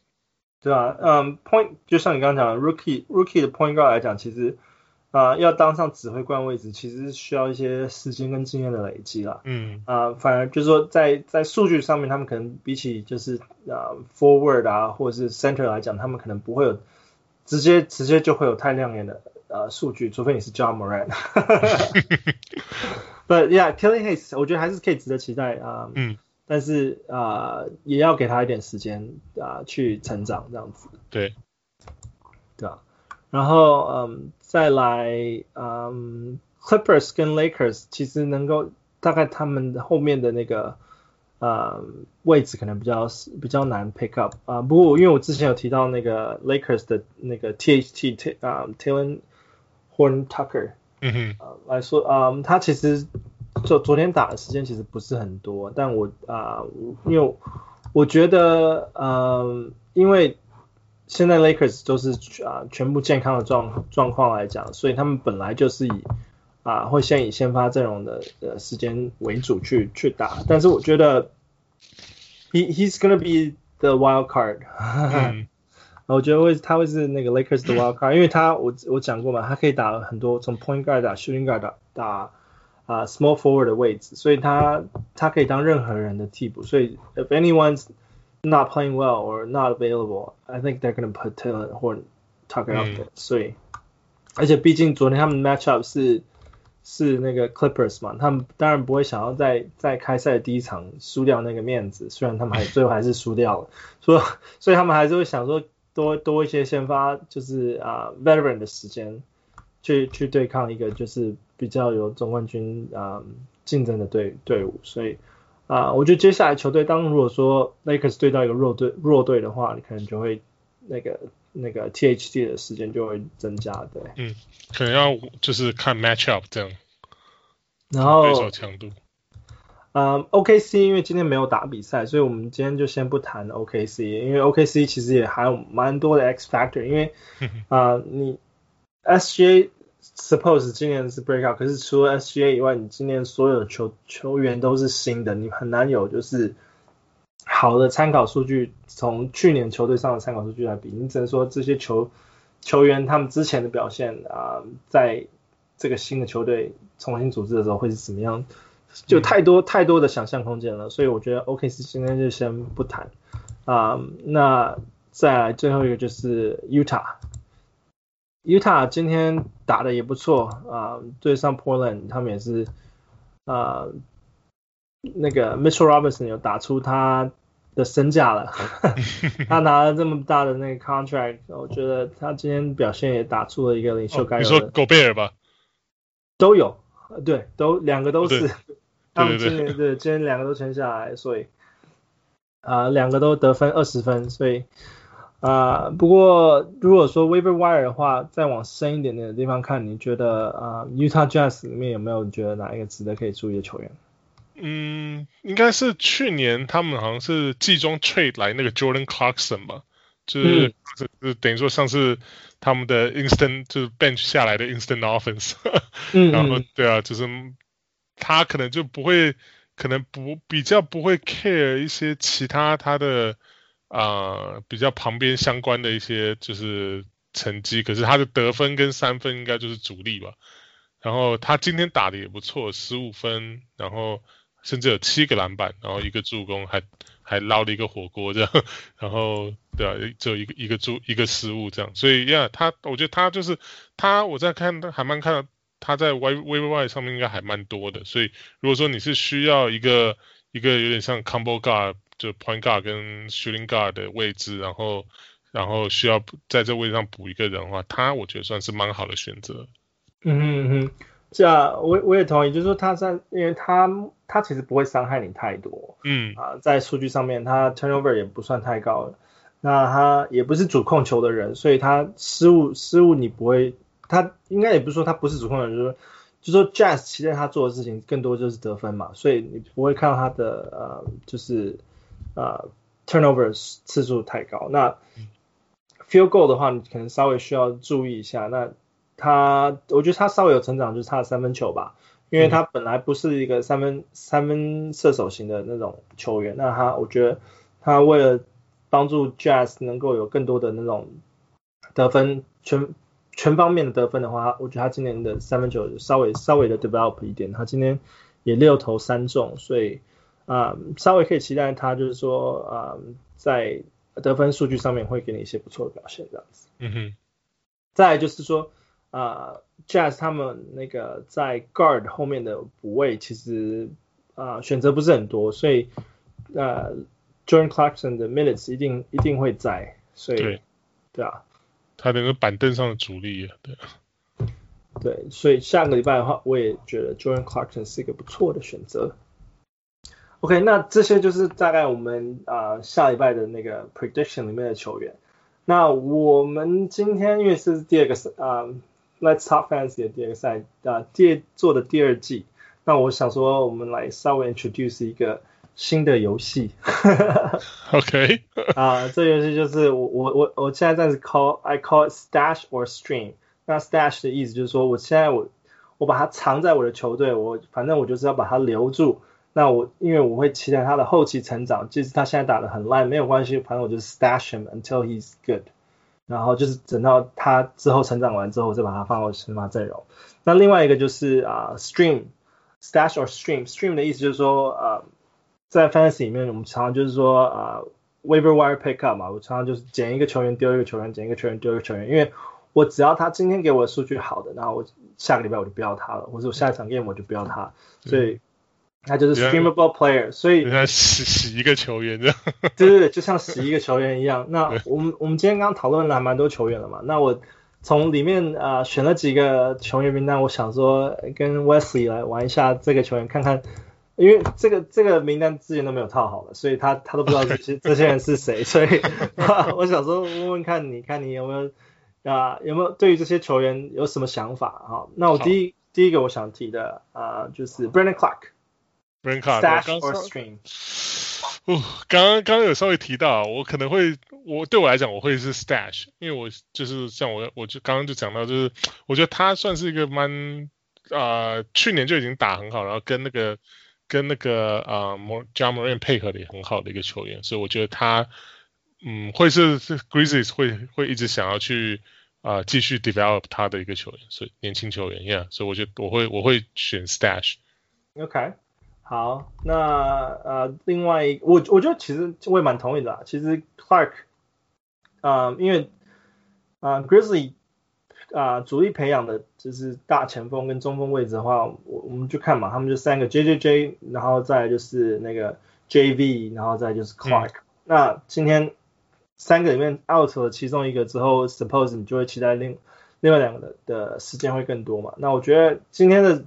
对啊，嗯，point 就像你刚刚讲的 rookie rookie 的 point guard 来讲，其实。啊、呃，要当上指挥官位置，其实是需要一些时间跟经验的累积啦。嗯。啊、呃，反而就是说在，在在数据上面，他们可能比起就是啊、呃、forward 啊，或者是 center 来讲，他们可能不会有直接直接就会有太亮眼的呃数据，除非你是 John Morant。But yeah, Killing Hayes，我觉得还是可以值得期待啊。呃、嗯。但是啊、呃，也要给他一点时间啊、呃，去成长这样子。对。然后嗯。再来，嗯，Clippers 跟 Lakers 其实能够大概他们后面的那个呃位置可能比较比较难 pick up 啊。不过因为我之前有提到那个 Lakers 的那个 THT 啊 Talen Horton Tucker，嗯哼，呃来说啊、呃，他其实就昨天打的时间其实不是很多，但我啊、呃，因为我觉得嗯、呃，因为。现在 Lakers 都是啊全部健康的状状况来讲，所以他们本来就是以啊会先以先发阵容的呃时间为主去去打，但是我觉得 he he's gonna be the wild card，嗯、我觉得会他会是那个 Lakers 的 wild card，因为他我我讲过嘛，他可以打很多从 point guard 打 shooting guard 打打啊 small forward 的位置，所以他他可以当任何人的替补，所以 if anyone's Not playing well or not available. I think they're gonna put Talen Horton Tucker out there.、嗯、所以，而且毕竟昨天他们 match up 是是那个 Clippers 嘛，他们当然不会想要在在开赛的第一场输掉那个面子。虽然他们还最后还是输掉了，所以所以他们还是会想说多多一些先发，就是啊、uh, veteran 的时间，去去对抗一个就是比较有总冠军啊竞争的队队伍，所以啊，uh, 我觉得接下来球队当如果说 Lakers 对到一个弱队弱队的话，你可能就会那个那个 THT 的时间就会增加，对，嗯，可能要就是看 match up 这样，然后对手强度。嗯、um,，OKC 因为今天没有打比赛，所以我们今天就先不谈 OKC，因为 OKC 其实也还有蛮多的 X factor，因为啊、呃，你 SGA suppose 今年是 breakout，可是除了 SGA 以外，你今年所有的球球员都是新的，你很难有就是好的参考数据，从去年球队上的参考数据来比，你只能说这些球球员他们之前的表现啊、呃，在这个新的球队重新组织的时候会是怎么样？就太多太多的想象空间了，所以我觉得 OK 是今天就先不谈啊、呃。那再来最后一个就是 Utah，Utah 今天打的也不错啊、呃，对上 Portland 他们也是啊、呃，那个 Mitchell Robinson 有打出他的身价了，他拿了这么大的那个 contract，我觉得他今天表现也打出了一个领袖该有的。哦、你说 Gobert 吧？都有，对，都两个都是。他们今年对，今天两个都签下来，所以啊、呃、两个都得分二十分，所以啊、呃、不过如果说 waiver wire 的话，再往深一点点的地方看，你觉得啊、呃、Utah Jazz 里面有没有你觉得哪一个值得可以注意的球员？嗯，应该是去年他们好像是季中 trade 来那个 Jordan Clarkson 吧，就是、嗯、就是等于说上次他们的 instant 就是 bench 下来的 instant offense，嗯，然后对啊，就是。他可能就不会，可能不比较不会 care 一些其他他的啊、呃、比较旁边相关的一些就是成绩，可是他的得分跟三分应该就是主力吧。然后他今天打的也不错，十五分，然后甚至有七个篮板，然后一个助攻，还还捞了一个火锅这样。然后对啊，只有一个一个助一个失误这样。所以呀，他我觉得他就是他，我在看还蛮看到。他在 waiver wire 上面应该还蛮多的，所以如果说你是需要一个一个有点像 combo guard 就 point guard 跟 shooting guard 的位置，然后然后需要在这位置上补一个人的话，他我觉得算是蛮好的选择。嗯哼嗯哼，这样我我也同意，就是说他在因为他他其实不会伤害你太多，嗯啊，在数据上面他 turnover 也不算太高，那他也不是主控球的人，所以他失误失误你不会。他应该也不是说他不是主控人，就是说，就是说 Jazz 期待他做的事情更多就是得分嘛，所以你不会看到他的呃，就是呃 turnovers 次数太高。那 field goal 的话，你可能稍微需要注意一下。那他，我觉得他稍微有成长，就是他的三分球吧，因为他本来不是一个三分三分射手型的那种球员。那他，我觉得他为了帮助 Jazz 能够有更多的那种得分全。全方面的得分的话，我觉得他今年的三分球稍微稍微的 develop 一点，他今天也六投三中，所以啊、呃，稍微可以期待他就是说啊、呃，在得分数据上面会给你一些不错的表现这样子。嗯哼。再来就是说啊、呃、，Jazz 他们那个在 guard 后面的补位其实啊、呃、选择不是很多，所以呃，Jordan Clarkson 的 minutes 一定一定会在，所以对，对啊。他那个板凳上的主力，对，对，所以下个礼拜的话，我也觉得 Jordan Clarkson 是一个不错的选择。OK，那这些就是大概我们啊、呃、下礼拜的那个 prediction 里面的球员。那我们今天因为是第二个啊、呃、Let's Talk Fantasy 的第二个赛啊、呃，第做的第二季，那我想说我们来稍微 introduce 一个。新的游戏，OK，啊，这游戏就是我我我我现在暂时 call I call it stash or stream。那 stash 的意思就是说，我现在我我把它藏在我的球队，我反正我就是要把它留住。那我因为我会期待他的后期成长，即使他现在打得很烂没有关系，反正我就是 stash him until he's good。然后就是等到他之后成长完之后，我再把他放到先发阵容。那另外一个就是啊 stream，stash or stream，stream 的意思就是说啊。在 fantasy 里面，我们常常就是说啊、呃、waiver wire pick up 嘛，我常常就是捡一个球员丢一个球员，捡一个球员丢一个球员，因为我只要他今天给我的数据好的，然后我下个礼拜我就不要他了，或者我下一场 game 我就不要他，所以他就是 streamable player，所以他洗洗一个球员这样，对对对，就像洗一个球员一样。那我们我们今天刚刚讨论了还蛮多球员了嘛，那我从里面啊、呃、选了几个球员名单，我想说跟 Wesley 来玩一下这个球员，看看，因为这个这个名单之前都没有套好了，所以他他都不知道这些 这些人是谁，所以我想说问问看你看你有没有啊、呃、有没有对于这些球员有什么想法哈？那我第一第一个我想提的啊、呃、就是 Brandon Clarke。Brandon Clarke Stash or stream？哦，刚刚刚刚有稍微提到，我可能会，我对我来讲，我会是 Stash，因为我就是像我，我就刚刚就讲到，就是我觉得他算是一个蛮啊、呃，去年就已经打很好，然后跟那个跟那个啊，Ja Morant 配合的也很好的一个球员，所以我觉得他嗯，会是是 Grizzlies 会会一直想要去啊、呃、继续 develop 他的一个球员，所以年轻球员，Yeah，所以我觉得我会我会选 Stash。OK。好，那呃，另外一我我觉得其实我也蛮同意的啊。其实 Clark，啊、呃，因为啊、呃、Grizzly 啊、呃、主力培养的就是大前锋跟中锋位置的话，我我们就看嘛，他们就三个 JJJ，然后再就是那个 JV，然后再就是 Clark、嗯。那今天三个里面 out 了其中一个之后，suppose 你就会期待另另外两个的的时间会更多嘛。那我觉得今天的。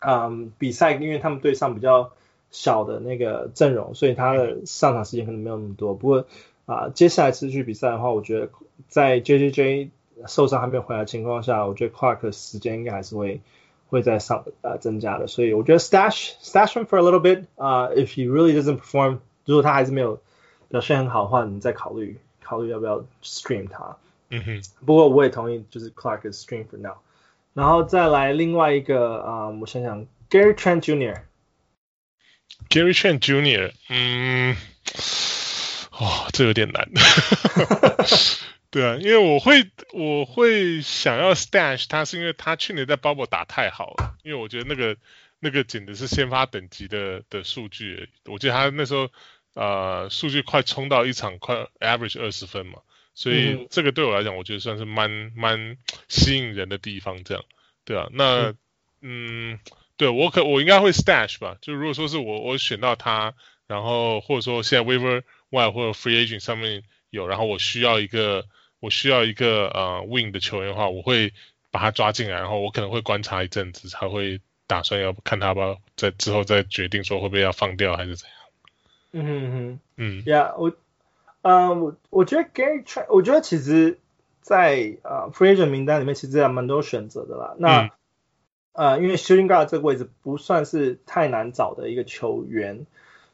嗯，比赛因为他们对上比较小的那个阵容，所以他的上场时间可能没有那么多。不过啊，接下来持续比赛的话，我觉得在 JJJ 受伤还没有回来的情况下，我觉得 Clark 时间应该还是会会在上啊增加的。所以我觉得 stash stash him for a little bit 啊，if he really doesn't perform，如果他还是没有表现很好的话，你再考虑考虑要不要 stream 他。嗯哼。不过我也同意，就是 Clark is stream for now。然后再来另外一个啊、我想想，Gary Trent Jr. Gary Trent Jr. 嗯，哦，这有点难。对啊，因为我会我会想要 stash 他，是因为他去年在 Bubble 打太好了，因为我觉得那个那个简直是先发等级的的数据，我记得他那时候呃数据快冲到一场快 average 二十分嘛。所以这个对我来讲，我觉得算是蛮蛮吸引人的地方，这样，对啊，那嗯，对我可我应该会 stash 吧，就如果说是我我选到他，然后或者说现在 waiver wire 或者 free agent 上面有，然后我需要一个我需要一个呃 wing 的球员的话，我会把他抓进来，然后我可能会观察一阵子，才会打算要看他吧，在之后再决定说会不会要放掉还是怎样。嗯哼哼，嗯，Yeah，我。嗯，我我觉得 Gary Trent，我觉得其实在，在呃 Free Agent 名单里面，其实还蛮多选择的啦。那、嗯、呃，因为 Shooting Guard 这个位置不算是太难找的一个球员，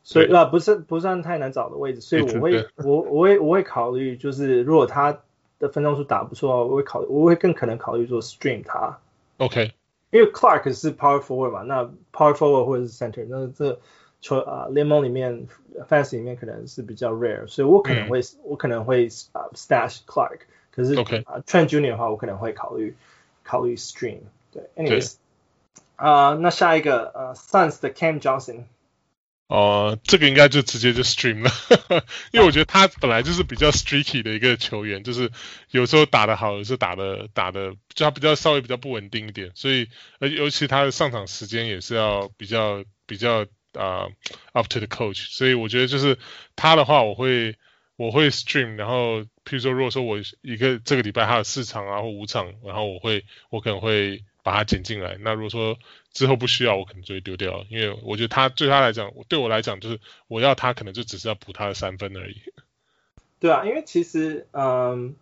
所以那不是不算太难找的位置，所以我会我我会我会考虑，就是如果他的分钟数打不错，我会考虑我会更可能考虑做 Stream 他。OK，因为 Clark 是 Power Forward 嘛，那 Power Forward 或者是 Center，那这。球啊，联盟里面 Fantasy 里面可能是比较 rare，所以我可能会、嗯、我可能会啊、uh, stash Clark，可是啊、okay. uh, Trent Junior 的话，我可能会考虑考虑 Stream。对，anyways，啊、uh, 那下一个呃、uh, Suns 的 Cam Johnson，哦、呃，这个应该就直接就 Stream 了，因为我觉得他本来就是比较 streaky 的一个球员，就是有时候打得好，有时候打得打得就他比较稍微比较不稳定一点，所以而尤其他的上场时间也是要比较比较。啊、uh,，up to the coach，所以我觉得就是他的话，我会我会 stream，然后譬如说，如果说我一个这个礼拜他有四场啊或五场，然后我会我可能会把他捡进来。那如果说之后不需要，我可能就会丢掉，因为我觉得他对他来讲，对我来讲就是我要他可能就只是要补他的三分而已。对啊，因为其实嗯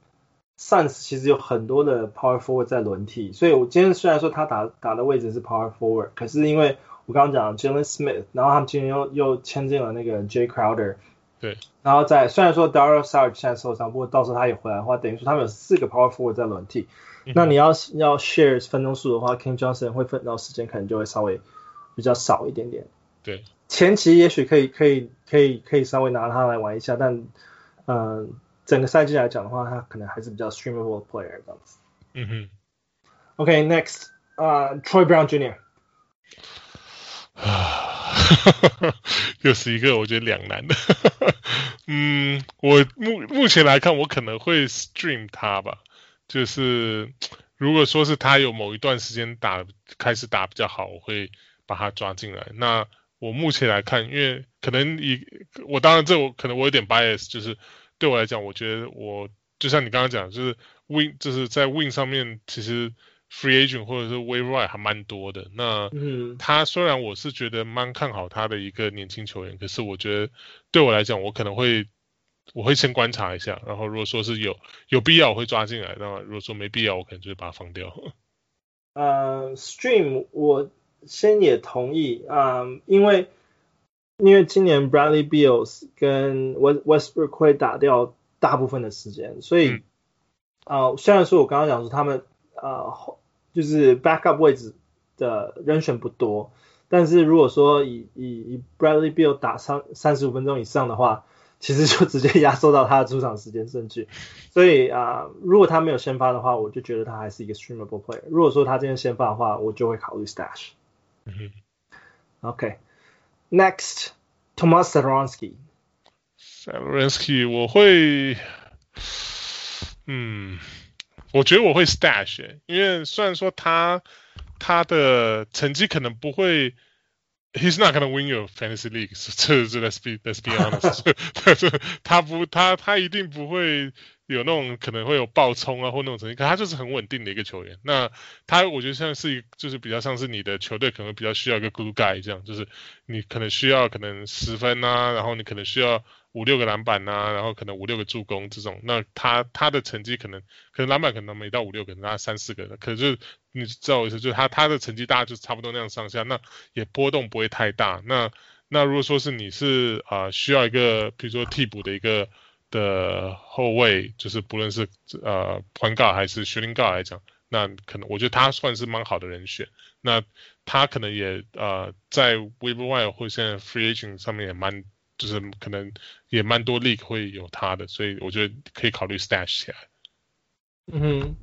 ，Suns 其实有很多的 power forward 在轮替，所以我今天虽然说他打打的位置是 power forward，可是因为我刚刚讲 Jalen Smith，然后他们今天又又签进了那个 Jay Crowder，对，然后在虽然说 Dario Saric 现在受伤，不过到时候他也回来的话，等于说他们有四个 Power Forward 在轮替。嗯、那你要要 share 分钟数的话，King Johnson 会分到时间可能就会稍微比较少一点点。对，前期也许可以可以可以可以稍微拿他来玩一下，但嗯、呃，整个赛季来讲的话，他可能还是比较 streamable player 这样子。嗯哼。OK，next，、okay, 啊、uh,，Troy Brown Jr. 啊，又是一个我觉得两难的。嗯，我目目前来看，我可能会 stream 他吧。就是如果说是他有某一段时间打开始打比较好，我会把他抓进来。那我目前来看，因为可能以我当然这我可能我有点 bias，就是对我来讲，我觉得我就像你刚刚讲，就是 win 就是在 win 上面，其实 free agent 或者是 waiver wire 还蛮多的。那嗯，他虽然我是觉得蛮看好他的一个年轻球员，可是我觉得对我来讲，我可能会我会先观察一下，然后如果说是有有必要，我会抓进来；那如果说没必要，我可能就会把它放掉。呃、uh，Stream 我。先也同意啊、嗯，因为因为今年 Bradley Beals 跟 Westbrook 会打掉大部分的时间，所以啊、嗯呃，虽然说我刚刚讲说他们啊、呃，就是 backup 位置的人选不多，但是如果说以以以 Bradley Beal 打三三十五分钟以上的话，其实就直接压缩到他的出场时间甚至，所以啊、呃，如果他没有先发的话，我就觉得他还是一个 streamable player。如果说他今天先发的话，我就会考虑 stash。嗯哼，OK，Next，Tomas Satoransky。Satoransky，我会，嗯，我觉得我会 stash，因为虽然说他他的成绩可能不会，He's not gonna win your fantasy league，这这 Let's be Let's be honest，他不他他一定不会。有那种可能会有爆冲啊，或那种成绩，可他就是很稳定的一个球员。那他我觉得像是，就是比较像是你的球队可能比较需要一个 good guy 这样，就是你可能需要可能十分啊，然后你可能需要五六个篮板啊，然后可能五六个助攻这种。那他他的成绩可能可能篮板可能没到五六个，可能他三四个的，可是你知道我意思，就是他他的成绩大概就差不多那样上下，那也波动不会太大。那那如果说是你是啊、需要一个比如说替补的一个。的后卫就是不论是呃 point guard 还是 shooting guard 来讲，那可能我觉得他算是蛮好的人选。那他可能也呃在 waiver 或现在 free agent 上面也蛮就是可能也蛮多 league 会有他的，所以我觉得可以考虑 stash 起来。嗯哼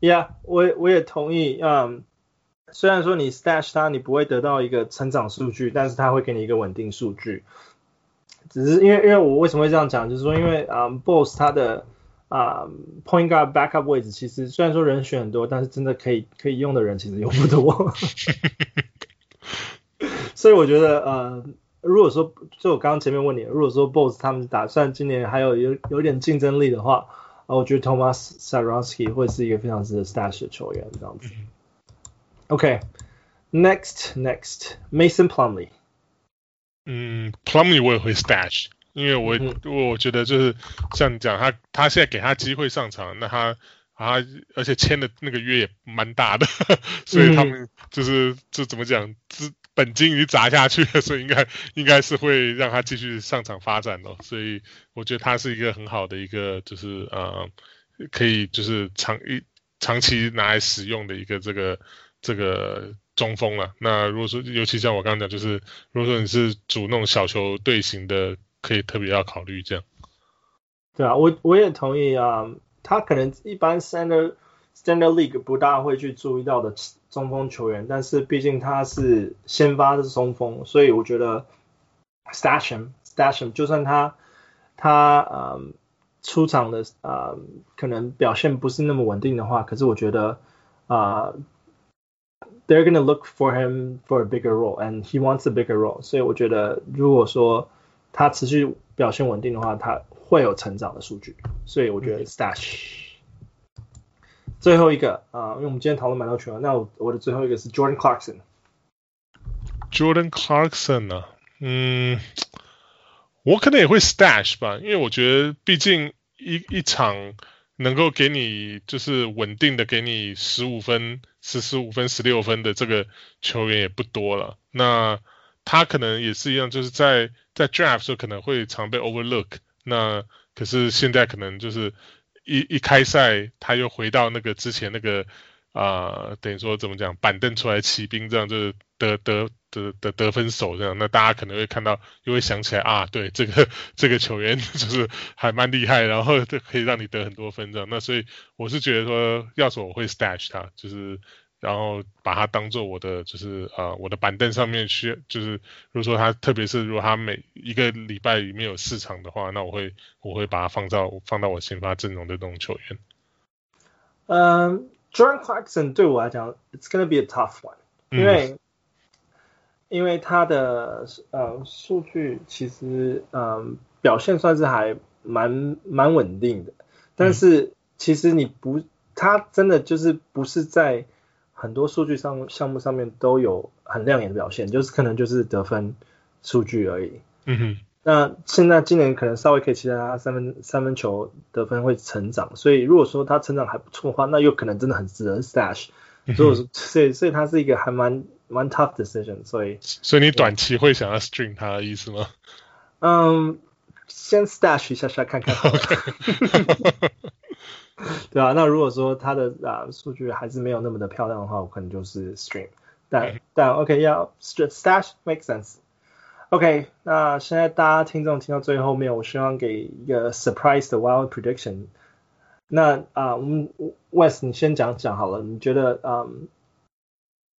，Yeah，我我也同意。嗯，虽然说你 stash 他，你不会得到一个成长数据，但是他会给你一个稳定数据。只是因为，因为我为什么会这样讲，就是说，因为啊、um,，Boss 他的啊、um,，Point Guard Backup 位置其实虽然说人选很多，但是真的可以可以用的人其实又不多。所以我觉得，呃，如果说就我刚刚前面问你，如果说 Boss 他们打算今年还有有有点竞争力的话，啊，我觉得 Thomas Satoransky 会是一个非常值得 Stash 的球员，这样子。OK，Next Next Mason Plumlee。嗯，Plumlee 我也会 stash，因为我、嗯、我觉得就是像你讲，他他现在给他机会上场，那他他而且签的那个约也蛮大的，所以他们就是就怎么讲，资本金已经砸下去了，所以应该应该是会让他继续上场发展的，所以我觉得他是一个很好的一个就是呃可以就是长一长期拿来使用的一个这个这个。中锋了，那如果说，尤其像我刚刚讲，就是如果说你是主那种小球队型的，可以特别要考虑这样。对啊，我我也同意啊。他可能一般 standard standard league 不大会去注意到的中锋球员，但是毕竟他是先发的中锋，所以我觉得 stash him stash him，就算他他嗯出场的啊、嗯、可能表现不是那么稳定的话，可是我觉得啊。They're gonna look for him for a bigger role, and he wants a bigger role. 所以我觉得，如果说他持续表现稳定的话，他会有成长的数据。所以我觉得 stash。最后一个啊，因为我们今天讨论蛮多球员，那我我的最后一个是 Jordan Clarkson。Jordan Clarkson 啊，嗯，我可能也会 stash 吧，因为我觉得毕竟一一场。能够给你就是稳定的给你十五分、十十五分、十六分的这个球员也不多了。那他可能也是一样，就是在在 draft 时候可能会常被 overlook。那可是现在可能就是一一开赛他又回到那个之前那个啊、等于说怎么讲板凳出来骑兵这样，就是得得。的的得分手这样，那大家可能会看到，又会想起来啊，对，这个这个球员 就是还蛮厉害，然后可以让你得很多分这样。那所以我是觉得说，要是我会 stash 他，就是然后把他当做我的就是呃我的板凳上面去就是如果说他特别是如果他每一个礼拜里面有四场的话，那我会我会把他放到放到我先发阵容的这种球员。嗯、um,，Jordan Clarkson 对我来讲，it's gonna be a tough one，因为。因为他的呃数据其实嗯、呃、表现算是还蛮蛮稳定的，但是其实你不，他真的就是不是在很多数据上项目上面都有很亮眼的表现，就是可能就是得分数据而已。嗯哼。那现在今年可能稍微可以期待他三分三分球得分会成长，所以如果说他成长还不错的话，那又可能真的很值得 stash。所以所以所以他是一个还蛮蛮 tough decision。所以所以你短期会想要 string 他的意思吗？嗯，先 stash 一下下看看。对啊，那如果说他的啊数据还是没有那么的漂亮的话，我可能就是 string。但但 OK 要 stash make sense。OK，那现在大家听众听到最后面，我希望给一个 surprise 的 wild prediction。那啊，我们 Wes 你先讲讲好了，你觉得嗯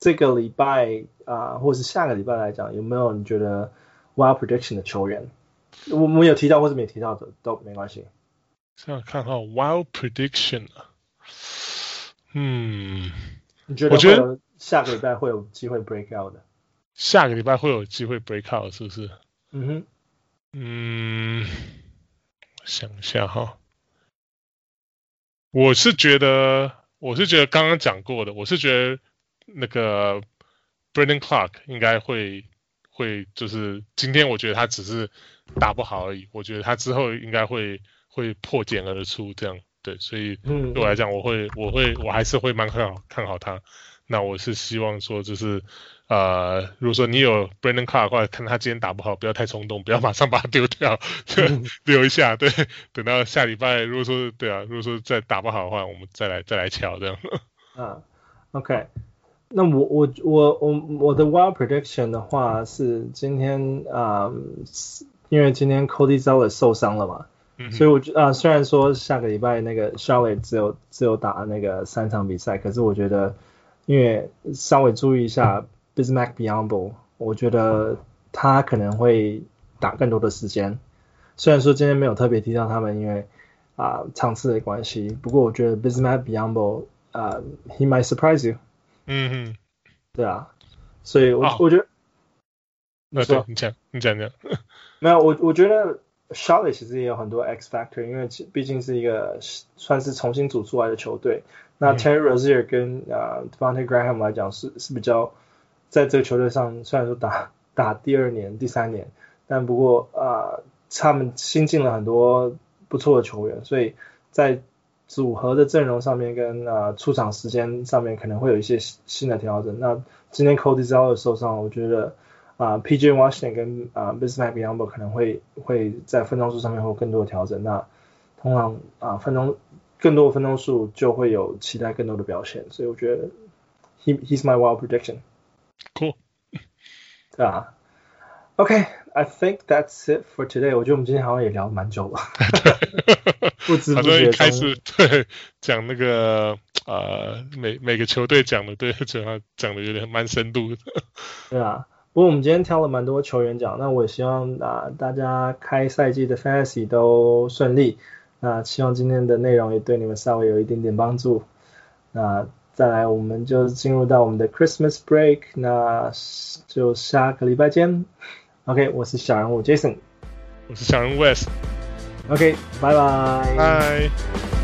这个礼拜啊，或是下个礼拜来讲，有没有你觉得 wild prediction 的球员？我们有提到或是没提到的都没关系。这样看哈，wild prediction 啊，嗯，你觉得我觉得下个礼拜会有机会 break out 的？下个礼拜会有机会 break out 是不是？嗯哼，嗯，想一下哈，我是觉得，我是觉得刚刚讲过的，我是觉得那个 Brandon Clark 应该会会就是今天我觉得他只是打不好而已，我觉得他之后应该会会破茧而出这样，对，所以对我来讲，我会我会我还是会蛮看好看好他。那我是希望说就是。呃，如果说你有 Brandon Clark 的话，看他今天打不好，不要太冲动，不要马上把他丢掉，嗯、留一下，对，等到下礼拜，如果说对啊，如果说再打不好的话，我们再来再来瞧这样。啊，OK，那我我我我我的 Wild Prediction 的话是今天啊、呃，因为今天 Cody Zeller 受伤了嘛，嗯、所以我觉啊、呃，虽然说下个礼拜那个 Charlotte 只有只有打那个三场比赛，可是我觉得因为稍微注意一下。嗯 Bismack Biyombo，我觉得他可能会打更多的时间。虽然说今天没有特别提到他们，因为啊场次的关系。不过我觉得 Bismack Biyombo 啊，he might surprise you。嗯哼，对啊，所以我、哦、我觉得，那对，你讲你讲讲。没有，我我觉得 Charlotte 其实也有很多 X factor，因为毕竟是一个算是重新组出来的球队。那 Terry Rozier 跟啊 Devonte Graham 来讲是是比较。在这个球队上，虽然说打打第二年、第三年，但不过啊、呃，他们新进了很多不错的球员，所以在组合的阵容上面跟啊、呃、出场时间上面可能会有一些新的调整。那今天 Cody Zeller 受伤，我觉得啊、呃、PJ Washington 跟啊 Bismack Biyombo 可能会会在分钟数上面会有更多的调整。那通常啊、呃、分钟更多的分钟数就会有期待更多的表现，所以我觉得 he he's my wild prediction。Cool，对啊，OK，I think that's it for today。我觉得我们今天好像也聊蛮久了，不知不觉开始对讲那个呃每每个球队讲的对，主要讲的有点蛮深度的。对啊，不过我们今天挑了蛮多球员讲，那我也希望啊、呃、大家开赛季的 Fantasy 都顺利。那希望今天的内容也对你们稍微有一点点帮助。那。再来，我们就进入到我们的 Christmas break，那就下个礼拜见。OK，我是小人物 Jason，我是小人物 Wes。OK，拜拜。拜。